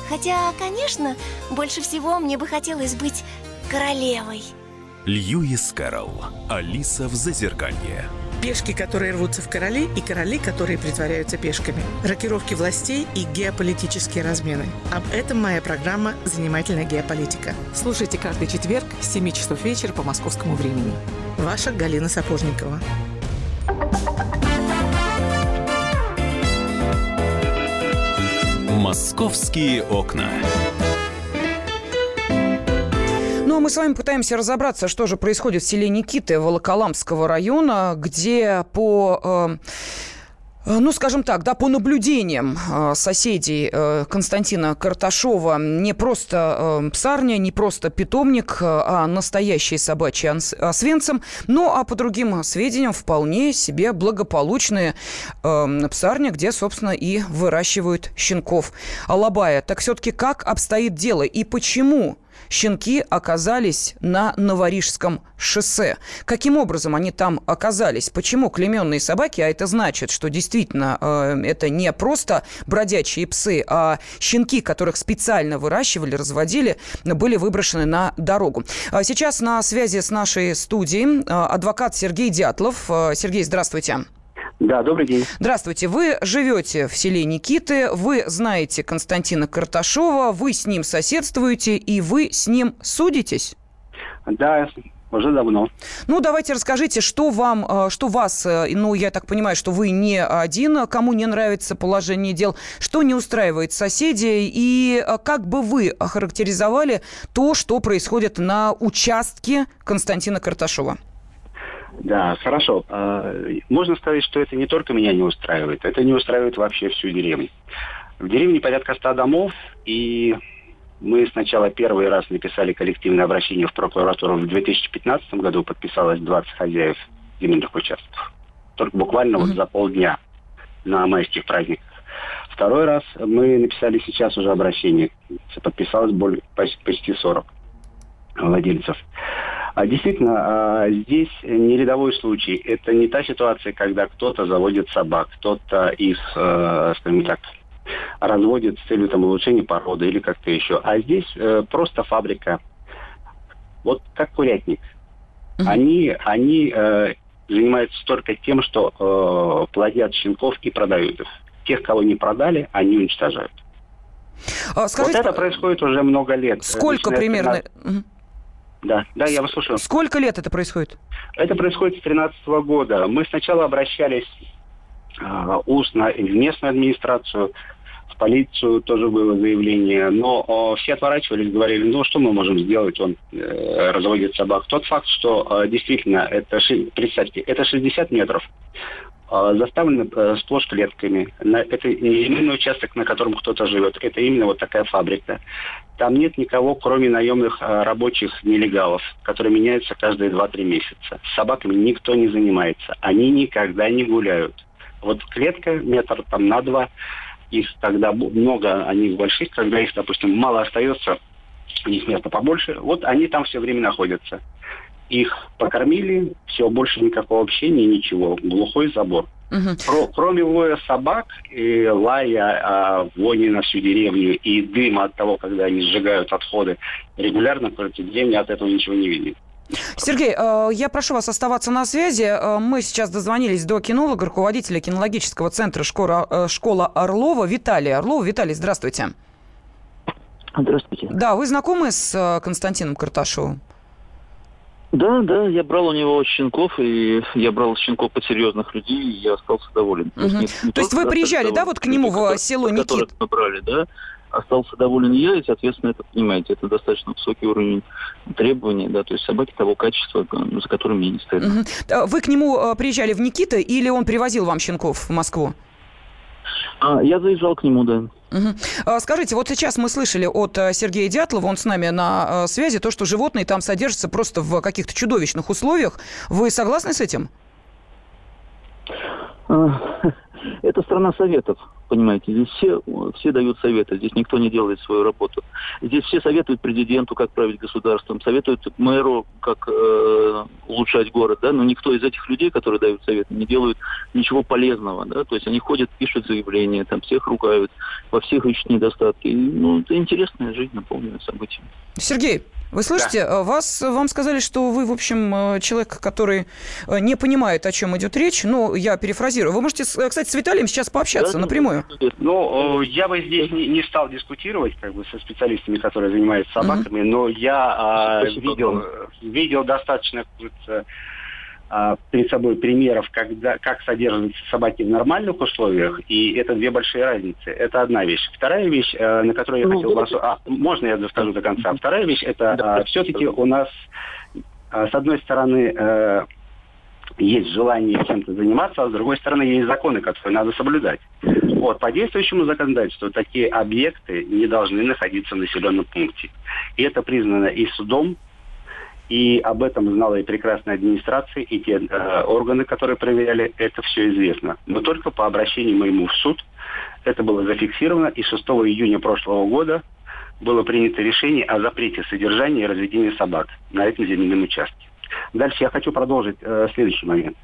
Хотя, конечно, больше всего мне бы хотелось быть королевой. Льюис Кэрролл. Алиса в Зазеркалье. Пешки, которые рвутся в короли, и короли, которые притворяются пешками. Рокировки властей и геополитические размены. Об этом моя программа «Занимательная геополитика». Слушайте каждый четверг с 7 часов вечера по московскому времени. Ваша Галина Сапожникова. Московские окна. Ну а мы с вами пытаемся разобраться, что же происходит в селе Никиты Волоколамского района, где по... Э, ну, скажем так, да, по наблюдениям э, соседей э, Константина Карташова, не просто псарня, не просто питомник, а настоящий собачий освенцем, ну, а по другим сведениям вполне себе благополучные псарня, где, собственно, и выращивают щенков. Алабая, так все-таки как обстоит дело и почему щенки оказались на Новорижском шоссе. Каким образом они там оказались? Почему клеменные собаки, а это значит, что действительно э, это не просто бродячие псы, а щенки, которых специально выращивали, разводили, были выброшены на дорогу. А сейчас на связи с нашей студией э, адвокат Сергей Дятлов. Э, Сергей, здравствуйте. Да, добрый день. Здравствуйте. Вы живете в селе Никиты, вы знаете Константина Карташова, вы с ним соседствуете, и вы с ним судитесь? Да, уже давно. Ну, давайте расскажите, что вам, э, что вас, э, ну, я так понимаю, что вы не один, кому не нравится положение дел, что не устраивает соседей, и э, как бы вы охарактеризовали то, что происходит на участке Константина Карташова? Да, хорошо. А, можно сказать, что это не только меня не устраивает, это не устраивает вообще всю деревню. В деревне порядка ста домов, и мы сначала первый раз написали коллективное обращение в прокуратуру в 2015 году, подписалось 20 хозяев земельных участков. Только буквально mm-hmm. вот за полдня на майских праздниках. Второй раз мы написали сейчас уже обращение. Подписалось более, почти 40 владельцев. А действительно, а, здесь не рядовой случай. Это не та ситуация, когда кто-то заводит собак, кто-то их, э, скажем так, разводит с целью там, улучшения породы или как-то еще. А здесь э, просто фабрика. Вот как курятник. Uh-huh. Они, они э, занимаются только тем, что э, плодят щенков и продают их. Тех, кого не продали, они уничтожают. А, скажите, вот это происходит уже много лет. Сколько примерно? 13... Да, да, я вас слушаю. Сколько лет это происходит? Это происходит с 2013 года. Мы сначала обращались э, устно в местную администрацию, в полицию тоже было заявление, но э, все отворачивались, говорили, ну что мы можем сделать, он э, разводит собак. Тот факт, что э, действительно, это, представьте, это 60 метров, заставлены э, сплошь клетками. На, это не именно участок, на котором кто-то живет, это именно вот такая фабрика. Там нет никого, кроме наемных э, рабочих нелегалов, которые меняются каждые 2-3 месяца. С собаками никто не занимается. Они никогда не гуляют. Вот клетка метр там на два, их тогда много, они больших, когда их, допустим, мало остается, у них места побольше, вот они там все время находятся. Их покормили, все, больше никакого общения, ничего, глухой забор. Угу. кроме воя собак, и лая, а, вони на всю деревню и дыма от того, когда они сжигают отходы, регулярно против деревни от этого ничего не видит. Сергей, э, я прошу вас оставаться на связи. Э, мы сейчас дозвонились до кинолога, руководителя кинологического центра школа, э, школа Орлова Виталия Орлова. Виталий, здравствуйте. Здравствуйте. Да, вы знакомы с Константином Карташовым? Да, да, я брал у него щенков, и я брал щенков под серьезных людей, и я остался доволен. Угу. То есть, не, не То есть вы приезжали, да, вот к нему в село Никит? мы брали, да, остался доволен я, и, соответственно, это, понимаете, это достаточно высокий уровень требований, да, то есть собаки того качества, за которым мне не стоит. Угу. Вы к нему э, приезжали в Никита, или он привозил вам щенков в Москву? А, я заезжал к нему, да. Угу. Скажите, вот сейчас мы слышали от э, Сергея Дятлова, он с нами на э, связи, то, что животные там содержатся просто в каких-то чудовищных условиях. Вы согласны с этим? А, это страна советов, понимаете. Здесь все, все дают советы, здесь никто не делает свою работу. Здесь все советуют президенту, как править государством, советуют мэру, как э, улучшать город, да, но никто из этих людей, которые дают советы, не делают ничего полезного, да, то есть они ходят, пишут заявления, там всех ругают, во всех ищут недостатки. Ну, это интересная жизнь, наполненная событиями. Сергей, вы слышите, да. Э, вас, вам сказали, что вы, в общем, э, человек, который э, не понимает, о чем идет речь. Ну, я перефразирую. Вы можете, кстати, с Виталием сейчас пообщаться да, напрямую. Ну, я бы здесь не, не стал дискутировать как бы со специалистами, которые занимаются собаками, угу. но я а, видел, видел достаточно а, перед собой примеров, когда, как содержатся собаки в нормальных условиях, и это две большие разницы. Это одна вещь. Вторая вещь, э, на которую я ну, хотел вас... А, можно я доскажу до конца? Вторая вещь, это да, а, все-таки у нас, а, с одной стороны, э, есть желание чем-то заниматься, а с другой стороны, есть законы, которые надо соблюдать. Вот, по действующему законодательству такие объекты не должны находиться в населенном пункте. И это признано и судом, и об этом знала и прекрасная администрация, и те э, органы, которые проверяли, это все известно. Но только по обращению моему в суд это было зафиксировано, и 6 июня прошлого года было принято решение о запрете содержания и разведения собак на этом земельном участке. Дальше я хочу продолжить э, следующий момент.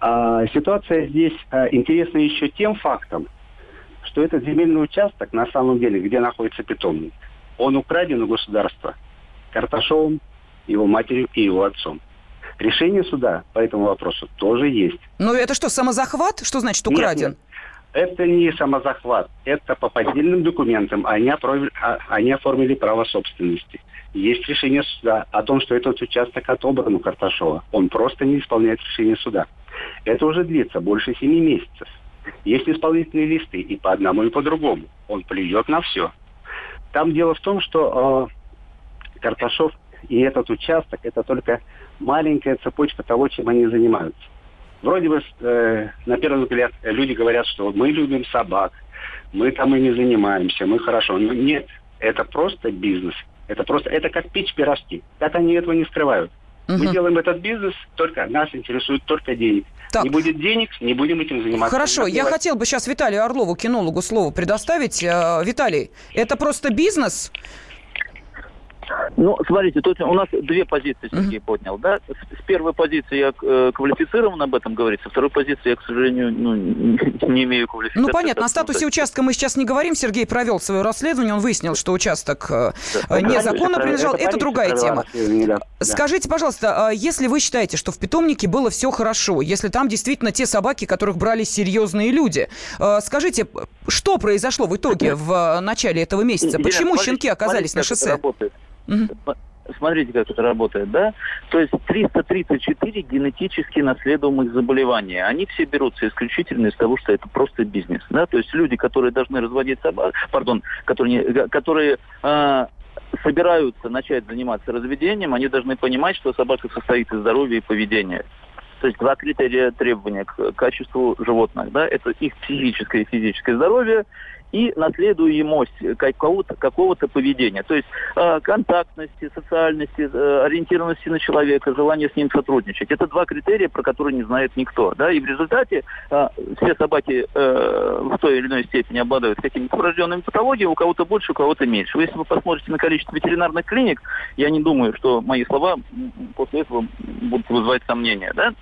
А, ситуация здесь а, интересна еще тем фактом, что этот земельный участок, на самом деле, где находится питомник, он украден у государства Карташовым, его матерью и его отцом. Решение суда по этому вопросу тоже есть. Ну это что, самозахват? Что значит украден? Нет, нет. Это не самозахват, это по поддельным документам. Они, оформили, а, они оформили право собственности. Есть решение суда о том, что этот участок отобран у Карташова. Он просто не исполняет решение суда. Это уже длится больше семи месяцев. Есть исполнительные листы и по одному, и по другому. Он плюет на все. Там дело в том, что э, Карташов и этот участок – это только маленькая цепочка того, чем они занимаются. Вроде бы, э, на первый взгляд, люди говорят, что мы любим собак, мы там и не занимаемся, мы хорошо. Но нет, это просто бизнес. Это просто, это как печь пирожки. Так они этого не скрывают. Угу. Мы делаем этот бизнес, только нас интересует только денег. Так. Не будет денег, не будем этим заниматься. Хорошо, я хотел бы сейчас Виталию Орлову, кинологу, слово предоставить. Э, Виталий, это просто бизнес? Ну, смотрите, тут у нас две позиции Сергей uh-huh. поднял, да? С, первой позиции я э, квалифицированно об этом говорить, со второй позиции я, к сожалению, ну, не, имею квалификации. Ну, понятно, о статусе участка мы сейчас не говорим. Сергей провел свое расследование, он выяснил, что участок э, да, незаконно это, принадлежал. Это, это другая тема. Да. Скажите, пожалуйста, а если вы считаете, что в питомнике было все хорошо, если там действительно те собаки, которых брали серьезные люди, э, скажите, что произошло в итоге в начале этого месяца? Почему щенки оказались на шоссе? Смотрите, как это работает, да? То есть 334 генетически наследуемых заболевания. Они все берутся исключительно из того, что это просто бизнес, да? То есть люди, которые должны разводить собак, пардон, которые, которые э, собираются начать заниматься разведением, они должны понимать, что собака состоит из здоровья и поведения. То есть два критерия требования к качеству животных. Да? Это их психическое и физическое здоровье и наследуемость какого-то какого поведения. То есть э, контактности, социальности, э, ориентированности на человека, желание с ним сотрудничать. Это два критерия, про которые не знает никто. Да? И в результате э, все собаки в той или иной степени обладают какими-то врожденными патологиями, у кого-то больше, у кого-то меньше. Если вы посмотрите на количество ветеринарных клиник, я не думаю, что мои слова после этого будут вызывать сомнения. Да?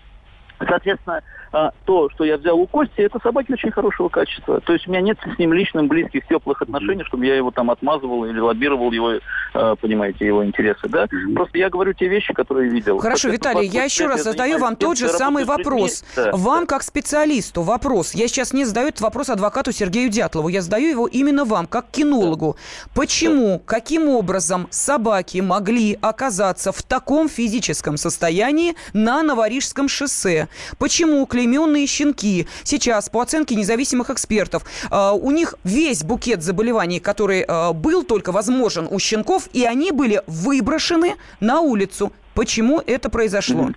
Соответственно, а, то, что я взял у Кости, это собаки очень хорошего качества. То есть у меня нет с ним личным, близких, теплых отношений, чтобы я его там отмазывал или лоббировал его, а, понимаете, его интересы. Да? Просто я говорю те вещи, которые видел. Хорошо, Виталий, я еще раз задаю вам тот же самый вопрос. Да, вам, как специалисту, вопрос. Я сейчас не задаю этот вопрос адвокату Сергею Дятлову. Я задаю его именно вам, как кинологу. Почему, да. каким образом собаки могли оказаться в таком физическом состоянии на Новорижском шоссе? Почему клейменные щенки сейчас, по оценке независимых экспертов, э, у них весь букет заболеваний, который э, был только возможен у щенков, и они были выброшены на улицу. Почему это произошло?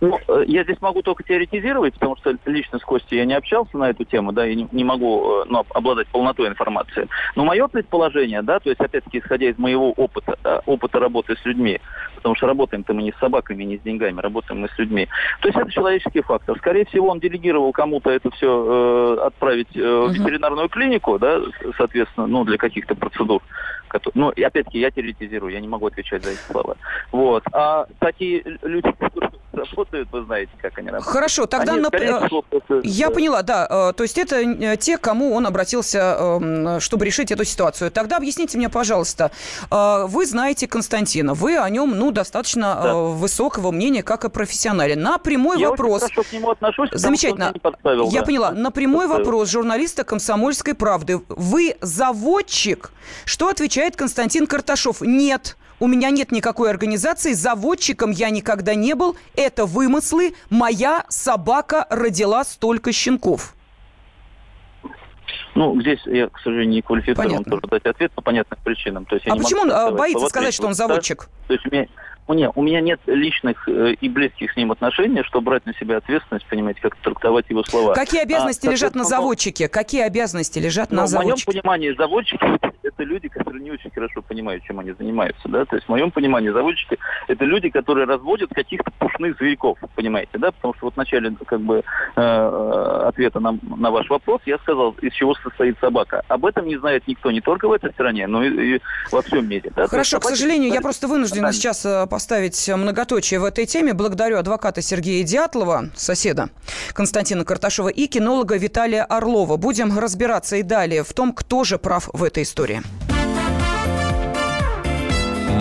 Ну, э, я здесь могу только теоретизировать, потому что лично с Костей я не общался на эту тему, да, и не, не могу ну, обладать полнотой информации. Но мое предположение, да, то есть, опять-таки, исходя из моего опыта, да, опыта работы с людьми, потому что работаем-то мы не с собаками, не с деньгами, работаем мы с людьми. То есть это человеческий фактор. Скорее всего, он делегировал кому-то это все э, отправить э, в ветеринарную клинику, да, соответственно, ну, для каких-то процедур. Ну, и опять-таки, я теоретизирую, я не могу отвечать за эти слова. Вот. А такие люди, которые работают, вы знаете, как они работают. Хорошо, тогда... Они, нап... всего, я поняла, да. Э, то есть это э, те, к кому он обратился, эм, чтобы решить эту ситуацию. Тогда объясните мне, пожалуйста, э, вы знаете Константина, вы о нем, ну, достаточно да. высокого мнения, как о профессионале. На прямой я вопрос... Очень к нему отношусь, Замечательно. Подставил, я да. поняла. На прямой подставил. вопрос журналиста «Комсомольской правды». Вы заводчик? Что отвечает Константин Карташов? Нет. у меня нет никакой организации, заводчиком я никогда не был, это вымыслы, моя собака родила столько щенков. Ну, здесь я, к сожалению, не квалифицирован тоже дать ответ по понятным причинам. То есть а почему он а, боится сказать, что он заводчик? То есть у меня, у меня, у меня нет личных э, и близких с ним отношений, чтобы брать на себя ответственность, понимаете, как трактовать его слова. Какие обязанности а, лежат на заводчике? Какие обязанности лежат ну, на заводчике? В моем понимании заводчики это люди, которые не очень хорошо понимают, чем они занимаются, да, то есть в моем понимании заводчики это люди, которые разводят каких-то пушных зверьков, понимаете, да, потому что вот в начале как бы э, ответа на, на ваш вопрос я сказал, из чего состоит собака. Об этом не знает никто, не только в этой стране, но и, и во всем мире. Да? Хорошо, к сожалению, я просто вынуждена сейчас э, поставить многоточие в этой теме. Благодарю адвоката Сергея Дятлова, соседа Константина Карташова и кинолога Виталия Орлова. Будем разбираться и далее в том, кто же прав в этой истории.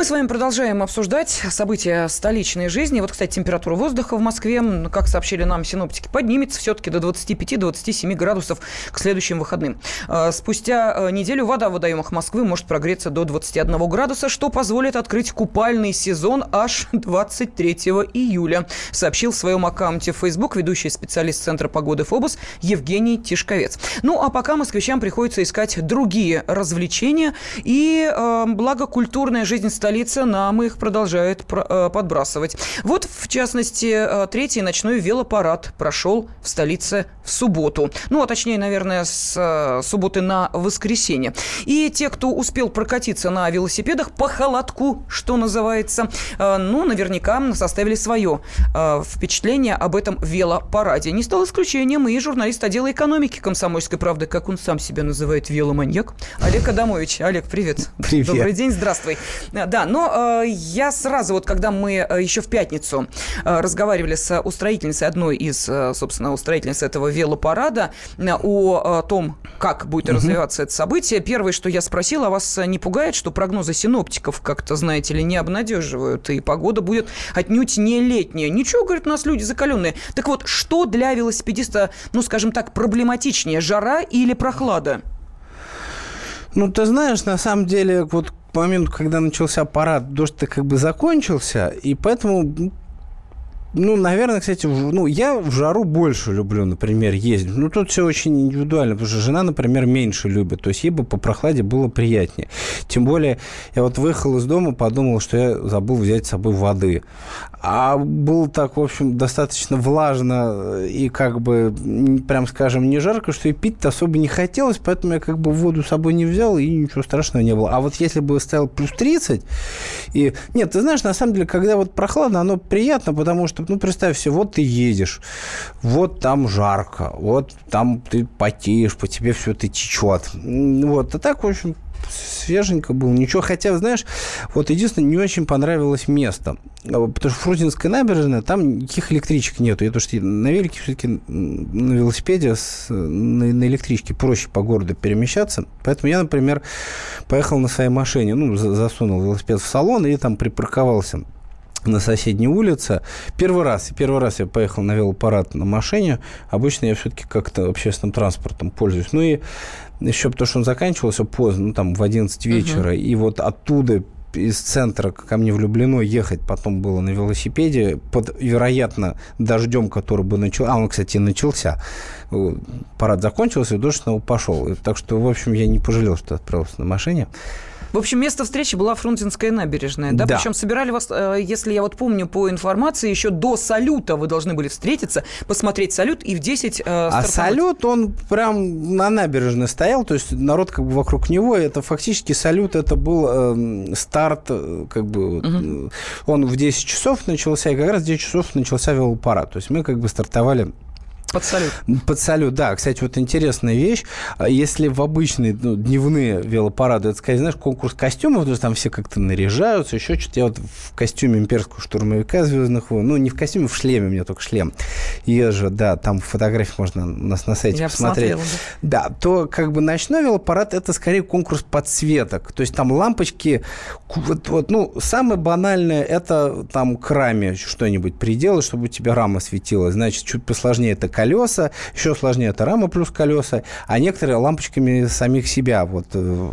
Мы с вами продолжаем обсуждать события столичной жизни. Вот, кстати, температура воздуха в Москве, как сообщили нам синоптики, поднимется все-таки до 25-27 градусов к следующим выходным. А, спустя э, неделю вода в водоемах Москвы может прогреться до 21 градуса, что позволит открыть купальный сезон аж 23 июля, сообщил в своем аккаунте в Facebook ведущий специалист Центра погоды ФОБОС Евгений Тишковец. Ну, а пока москвичам приходится искать другие развлечения, и э, благо культурная жизнь столицы столица нам их продолжает э, подбрасывать. Вот, в частности, э, третий ночной велопарад прошел в столице в субботу. Ну, а точнее, наверное, с э, субботы на воскресенье. И те, кто успел прокатиться на велосипедах по холодку, что называется, ну, наверняка составили свое впечатление об этом велопараде. Не стал исключением и журналист отдела экономики «Комсомольской правды», как он сам себя называет, веломаньяк, Олег Адамович. Олег, привет. Привет. Добрый день, здравствуй. Да, да, но э, я сразу, вот когда мы э, еще в пятницу э, разговаривали с устроительницей, одной из, э, собственно, устроительниц этого велопарада, э, о, о том, как будет угу. развиваться это событие, первое, что я спросила, а вас не пугает, что прогнозы синоптиков как-то, знаете ли, не обнадеживают, и погода будет отнюдь не летняя? Ничего, говорит, у нас люди закаленные. Так вот, что для велосипедиста, ну, скажем так, проблематичнее, жара или прохлада? Ну, ты знаешь, на самом деле, вот моменту, когда начался парад, дождь-то как бы закончился, и поэтому ну, наверное, кстати, ну, я в жару больше люблю, например, ездить. Ну, тут все очень индивидуально, потому что жена, например, меньше любит. То есть ей бы по прохладе было приятнее. Тем более, я вот выехал из дома, подумал, что я забыл взять с собой воды. А было так, в общем, достаточно влажно и как бы, прям скажем, не жарко, что и пить-то особо не хотелось, поэтому я как бы воду с собой не взял, и ничего страшного не было. А вот если бы стоял плюс 30, и... Нет, ты знаешь, на самом деле, когда вот прохладно, оно приятно, потому что, ну, представь себе, вот ты едешь, вот там жарко, вот там ты потеешь, по тебе все это течет. Вот, а так, в общем, свеженько было, ничего. Хотя, знаешь, вот единственное, не очень понравилось место. А, потому что Фрунзенская набережная, там никаких электричек нету. Я то, что на велике все-таки на велосипеде, на, на электричке проще по городу перемещаться. Поэтому я, например, поехал на своей машине, ну, засунул велосипед в салон и там припарковался на соседней улице. Первый раз, первый раз я поехал на велопарад на машине. Обычно я все-таки как-то общественным транспортом пользуюсь. Ну и еще потому, что он заканчивался поздно, ну, там, в 11 вечера, uh-huh. и вот оттуда из центра ко мне влюблено ехать потом было на велосипеде под, вероятно, дождем, который бы начал... А, он, кстати, начался. Парад закончился, и дождь снова пошел. Так что, в общем, я не пожалел, что отправился на машине. В общем, место встречи была Фрунзенская набережная, да? Да. Причем собирали вас, э, если я вот помню по информации, еще до салюта вы должны были встретиться, посмотреть салют и в 10 э, А салют, он прям на набережной стоял, то есть народ как бы вокруг него, это фактически салют, это был эм, старт, э, как бы, э, он в 10 часов начался, и как раз в 10 часов начался велопарад, то есть мы как бы стартовали Под салют. под салют, да. Кстати, вот интересная вещь. А Если в обычные ну, дневные велопарады, это, сказать, знаешь, конкурс костюмов, то есть там все как-то наряжаются, еще что-то. Я вот в костюме имперского штурмовика Звездных войн, ну, не в костюме, в шлеме, у меня только шлем езжу, да, там фотографии можно у нас на сайте Я посмотреть. посмотрела, Да, то как бы ночной велопарад это скорее конкурс подсветок. То есть там лампочки, вот, вот, ну, самое банальное это там к раме что-нибудь приделать, чтобы у тебя рама светилась. Значит, чуть посложнее это колеса, еще сложнее это рама плюс колеса, а некоторые лампочками самих себя вот э,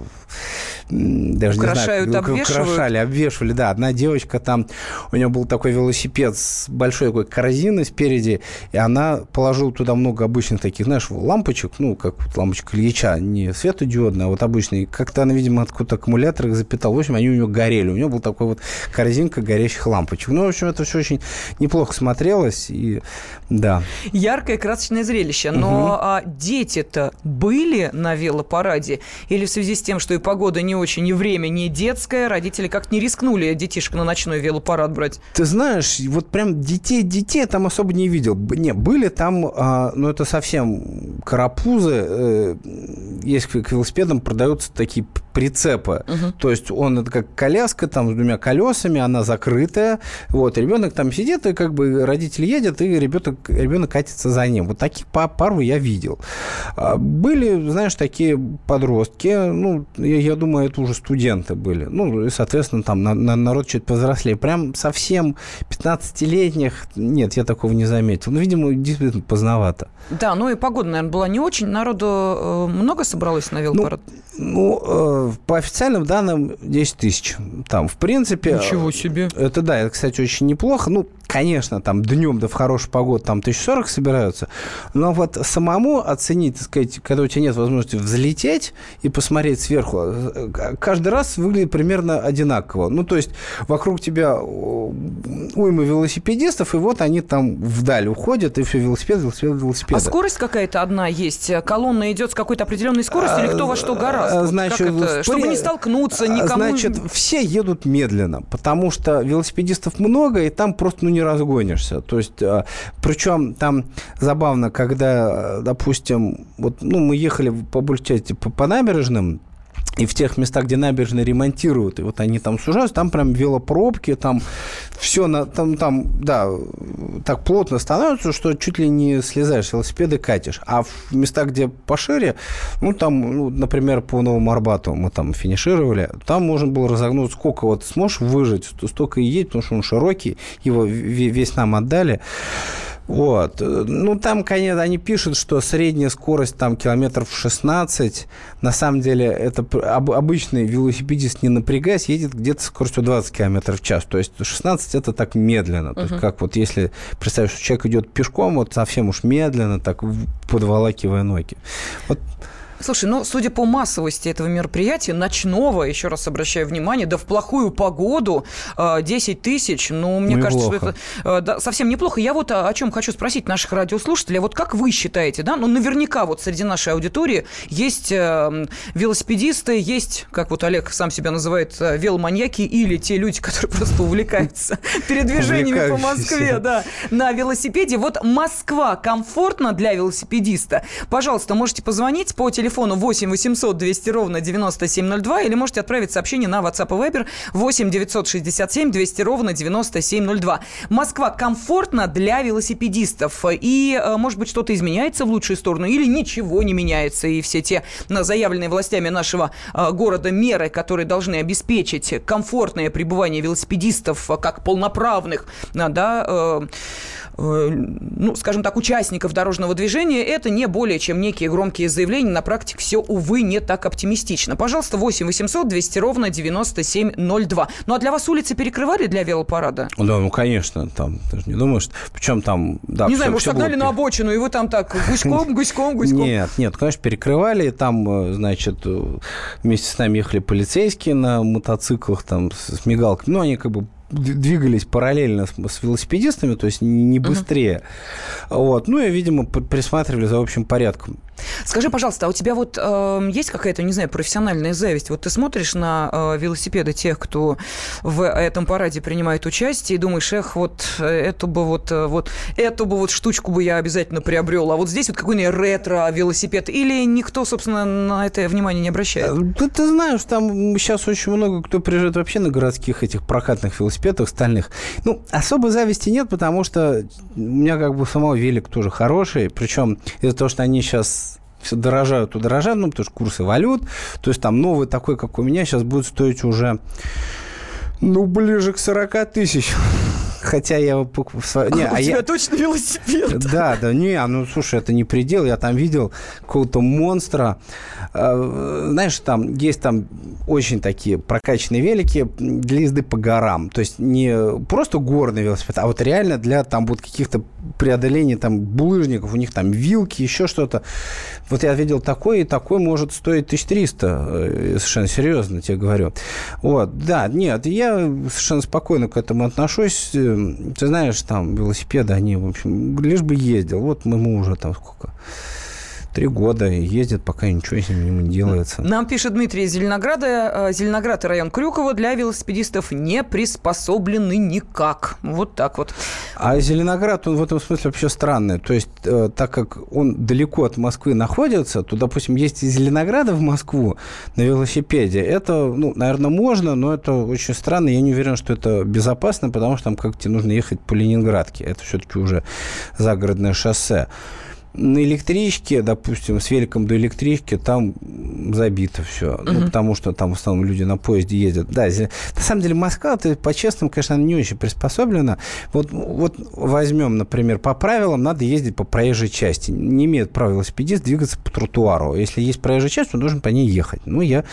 даже Украшают, не знаю, обвешивают. украшали, обвешивали, да. Одна девочка там, у нее был такой велосипед с большой такой корзиной спереди, и она положила туда много обычных таких, знаешь, лампочек, ну, как вот лампочка Ильича, не светодиодная, а вот обычные. Как-то она, видимо, откуда-то аккумулятор их запитала. В общем, они у нее горели. У нее был такой вот корзинка горящих лампочек. Ну, в общем, это все очень неплохо смотрелось, и да. Яркое, красочное зрелище. Но Мгм. а, дети-то были на велопараде? Или в связи с тем, что и погода не очень, и время не детское, родители как-то не рискнули детишек на ночной велопарад брать? Ты знаешь, вот прям детей, детей я там особо не видел. Не, были там, а, ну это совсем карапузы. э, есть к велосипедам продаются такие прицепы. То есть он это как коляска там с двумя колесами, она закрытая. Вот, ребенок там сидит, и как бы родитель едет, и ребенок, ребенок катится за ним. Вот таких па- пару я видел. А, Были, знаешь, такие подростки, ну, я, я думаю, это уже студенты были. Ну, и, соответственно, там на- на- народ чуть повзрослее. Прям совсем 15-летних, нет, я такого не заметил. Ну, видимо, действительно поздновато. Да, ну и погода, наверное, была не очень. Народу э, много собралось на велопарад? Ну, э, по официальным данным 10 тысяч. Там, в принципе... Ничего э, себе. Это, да, это, кстати, очень неплохо. Ну, конечно, там днем, да в хорошую погоду, там 1040 собираются. Но вот самому оценить, так сказать, когда у тебя нет возможности взлететь и посмотреть сверху, э, каждый раз выглядит примерно одинаково. Ну, то есть вокруг тебя уйма велосипедистов, и вот они там вдаль уходят, и все, велосипед, велосипед, велосипед. А скорость какая-то одна есть? Колонна идет с какой-то определенной скоростью или кто во что гораздо? А, Вот Значит, как это? Чтобы не столкнуться, никому... Значит, все едут медленно, потому что велосипедистов много, и там просто ну, не разгонишься. То есть, а, причем там забавно, когда, допустим, вот, ну, мы ехали по большей по, по набережным, и в тех местах, где набережные ремонтируют, и вот они там сужаются, там прям велопробки, там все, на, там, там, да, так плотно становится, что чуть ли не слезаешь и катишь. А в местах, где пошире, ну, там, ну, например, по Новому Арбату мы там финишировали, там можно было разогнуть, сколько вот сможешь выжить, то столько и едь, потому что он широкий, его ве- весь нам отдали. Вот. Ну, там, конечно, они пишут, что средняя скорость там километров 16. На самом деле, это об- обычный велосипедист, не напрягаясь, едет где-то скоростью 20 километров в час. То есть 16 это так медленно. То есть как вот если представишь, что человек идет пешком, вот совсем уж медленно, так подволакивая ноги. Вот Слушай, ну, судя по массовости этого мероприятия, ночного, еще раз обращаю внимание, да в плохую погоду, э, 10 тысяч, ну, мне Ну кажется, плохо. что это э, да, совсем неплохо. Я вот о, о чем хочу спросить наших радиослушателей. А Вот как вы считаете, да, ну, наверняка вот среди нашей аудитории есть э, велосипедисты, есть, как вот Олег сам себя называет, э, веломаньяки или те люди, которые просто увлекаются передвижениями по Москве, да, на велосипеде. Вот Москва комфортна для велосипедиста? Пожалуйста, можете позвонить по телефону 8 800 200 ровно 9702 или можете отправить сообщение на WhatsApp и Viber 8 967 200 ровно 9702. Москва комфортна для велосипедистов? И, э, может быть, что-то изменяется в лучшую сторону или ничего не меняется? И все те на заявленные властями нашего э, города меры, которые должны обеспечить комфортное пребывание велосипедистов э, как полноправных, э, да, э, э, ну, скажем так, участников дорожного движения, это не более чем некие громкие заявления, направленные практике все, увы, не так оптимистично. Пожалуйста, 8 800 200 ровно 9702. Ну, а для вас улицы перекрывали для велопарада? Да, ну, конечно, там, ты же не думаешь, причем там... Да, не все, знаю, может, согнали на обочину, и вы там так гуськом, гуськом, гуськом? Нет, нет, конечно, перекрывали, там, значит, вместе с нами ехали полицейские на мотоциклах, там, с мигалками, ну, они как бы двигались параллельно с, с велосипедистами, то есть не быстрее. Uh-huh. Вот. Ну и, видимо, присматривали за общим порядком. Скажи, пожалуйста, а у тебя вот э, есть какая-то, не знаю, профессиональная зависть? Вот ты смотришь на э, велосипеды тех, кто в этом параде принимает участие, и думаешь, эх, вот эту бы вот, вот эту бы вот штучку бы я обязательно приобрел, а вот здесь вот какой-нибудь ретро-велосипед, или никто, собственно, на это внимание не обращает? Ты, ты знаешь, там сейчас очень много кто приезжает вообще на городских этих прокатных велосипедах стальных. Ну, особой зависти нет, потому что у меня как бы самого велик тоже хороший, причем из-за того, что они сейчас все дорожают, то дорожают, ну, потому что курсы валют. То есть там новый такой, как у меня, сейчас будет стоить уже, ну, ближе к 40 тысяч. Хотя я... Не, а, а у тебя точно велосипед? Да, да, не, ну, слушай, это не предел. Я там видел какого-то монстра. А, знаешь, там есть там очень такие прокачанные велики для езды по горам. То есть не просто горный велосипед, а вот реально для там вот каких-то преодолений там булыжников. У них там вилки, еще что-то. Вот я видел такой, и такой может стоить 1300. Э, совершенно серьезно тебе говорю. Вот, да, нет, я совершенно спокойно к этому отношусь ты знаешь, там велосипеды, они, в общем, лишь бы ездил. Вот мы уже там сколько три года ездит, пока ничего с ним не делается. Нам пишет Дмитрий из Зеленограда. Э, Зеленоград и район Крюкова для велосипедистов не приспособлены никак. Вот так вот. А Зеленоград, он в этом смысле вообще странный. То есть, э, так как он далеко от Москвы находится, то, допустим, есть из Зеленограда в Москву на велосипеде. Это, ну, наверное, можно, но это очень странно. Я не уверен, что это безопасно, потому что там как тебе нужно ехать по Ленинградке. Это все-таки уже загородное шоссе на электричке, допустим, с великом до электрички, там забито все. Uh-huh. Ну, потому что там в основном люди на поезде ездят. Да, на самом деле Москва, это, по-честному, конечно, не очень приспособлена. Вот, вот возьмем, например, по правилам надо ездить по проезжей части. Не имеет права велосипедист двигаться по тротуару. Если есть проезжая часть, он должен по ней ехать. Ну, я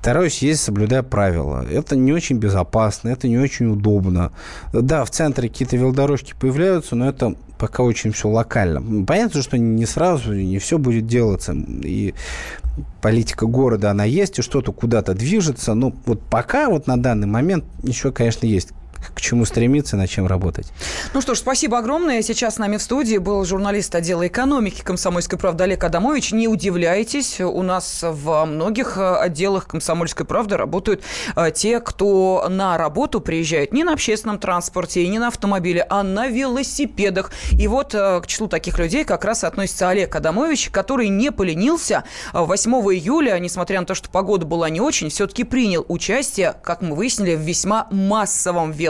стараюсь ездить, соблюдая правила. Это не очень безопасно, это не очень удобно. Да, в центре какие-то велодорожки появляются, но это пока очень все локально. Понятно, что не сразу, не все будет делаться. И политика города, она есть, и что-то куда-то движется. Но вот пока, вот на данный момент, еще, конечно, есть к чему стремиться, над чем работать. Ну что ж, спасибо огромное. Сейчас с нами в студии был журналист отдела экономики комсомольской правды Олег Адамович. Не удивляйтесь, у нас в многих э, отделах комсомольской правды работают э, те, кто на работу приезжают не на общественном транспорте и не на автомобиле, а на велосипедах. И вот э, к числу таких людей как раз относится Олег Адамович, который не поленился. 8 июля, несмотря на то, что погода была не очень, все-таки принял участие, как мы выяснили, в весьма массовом велосипеде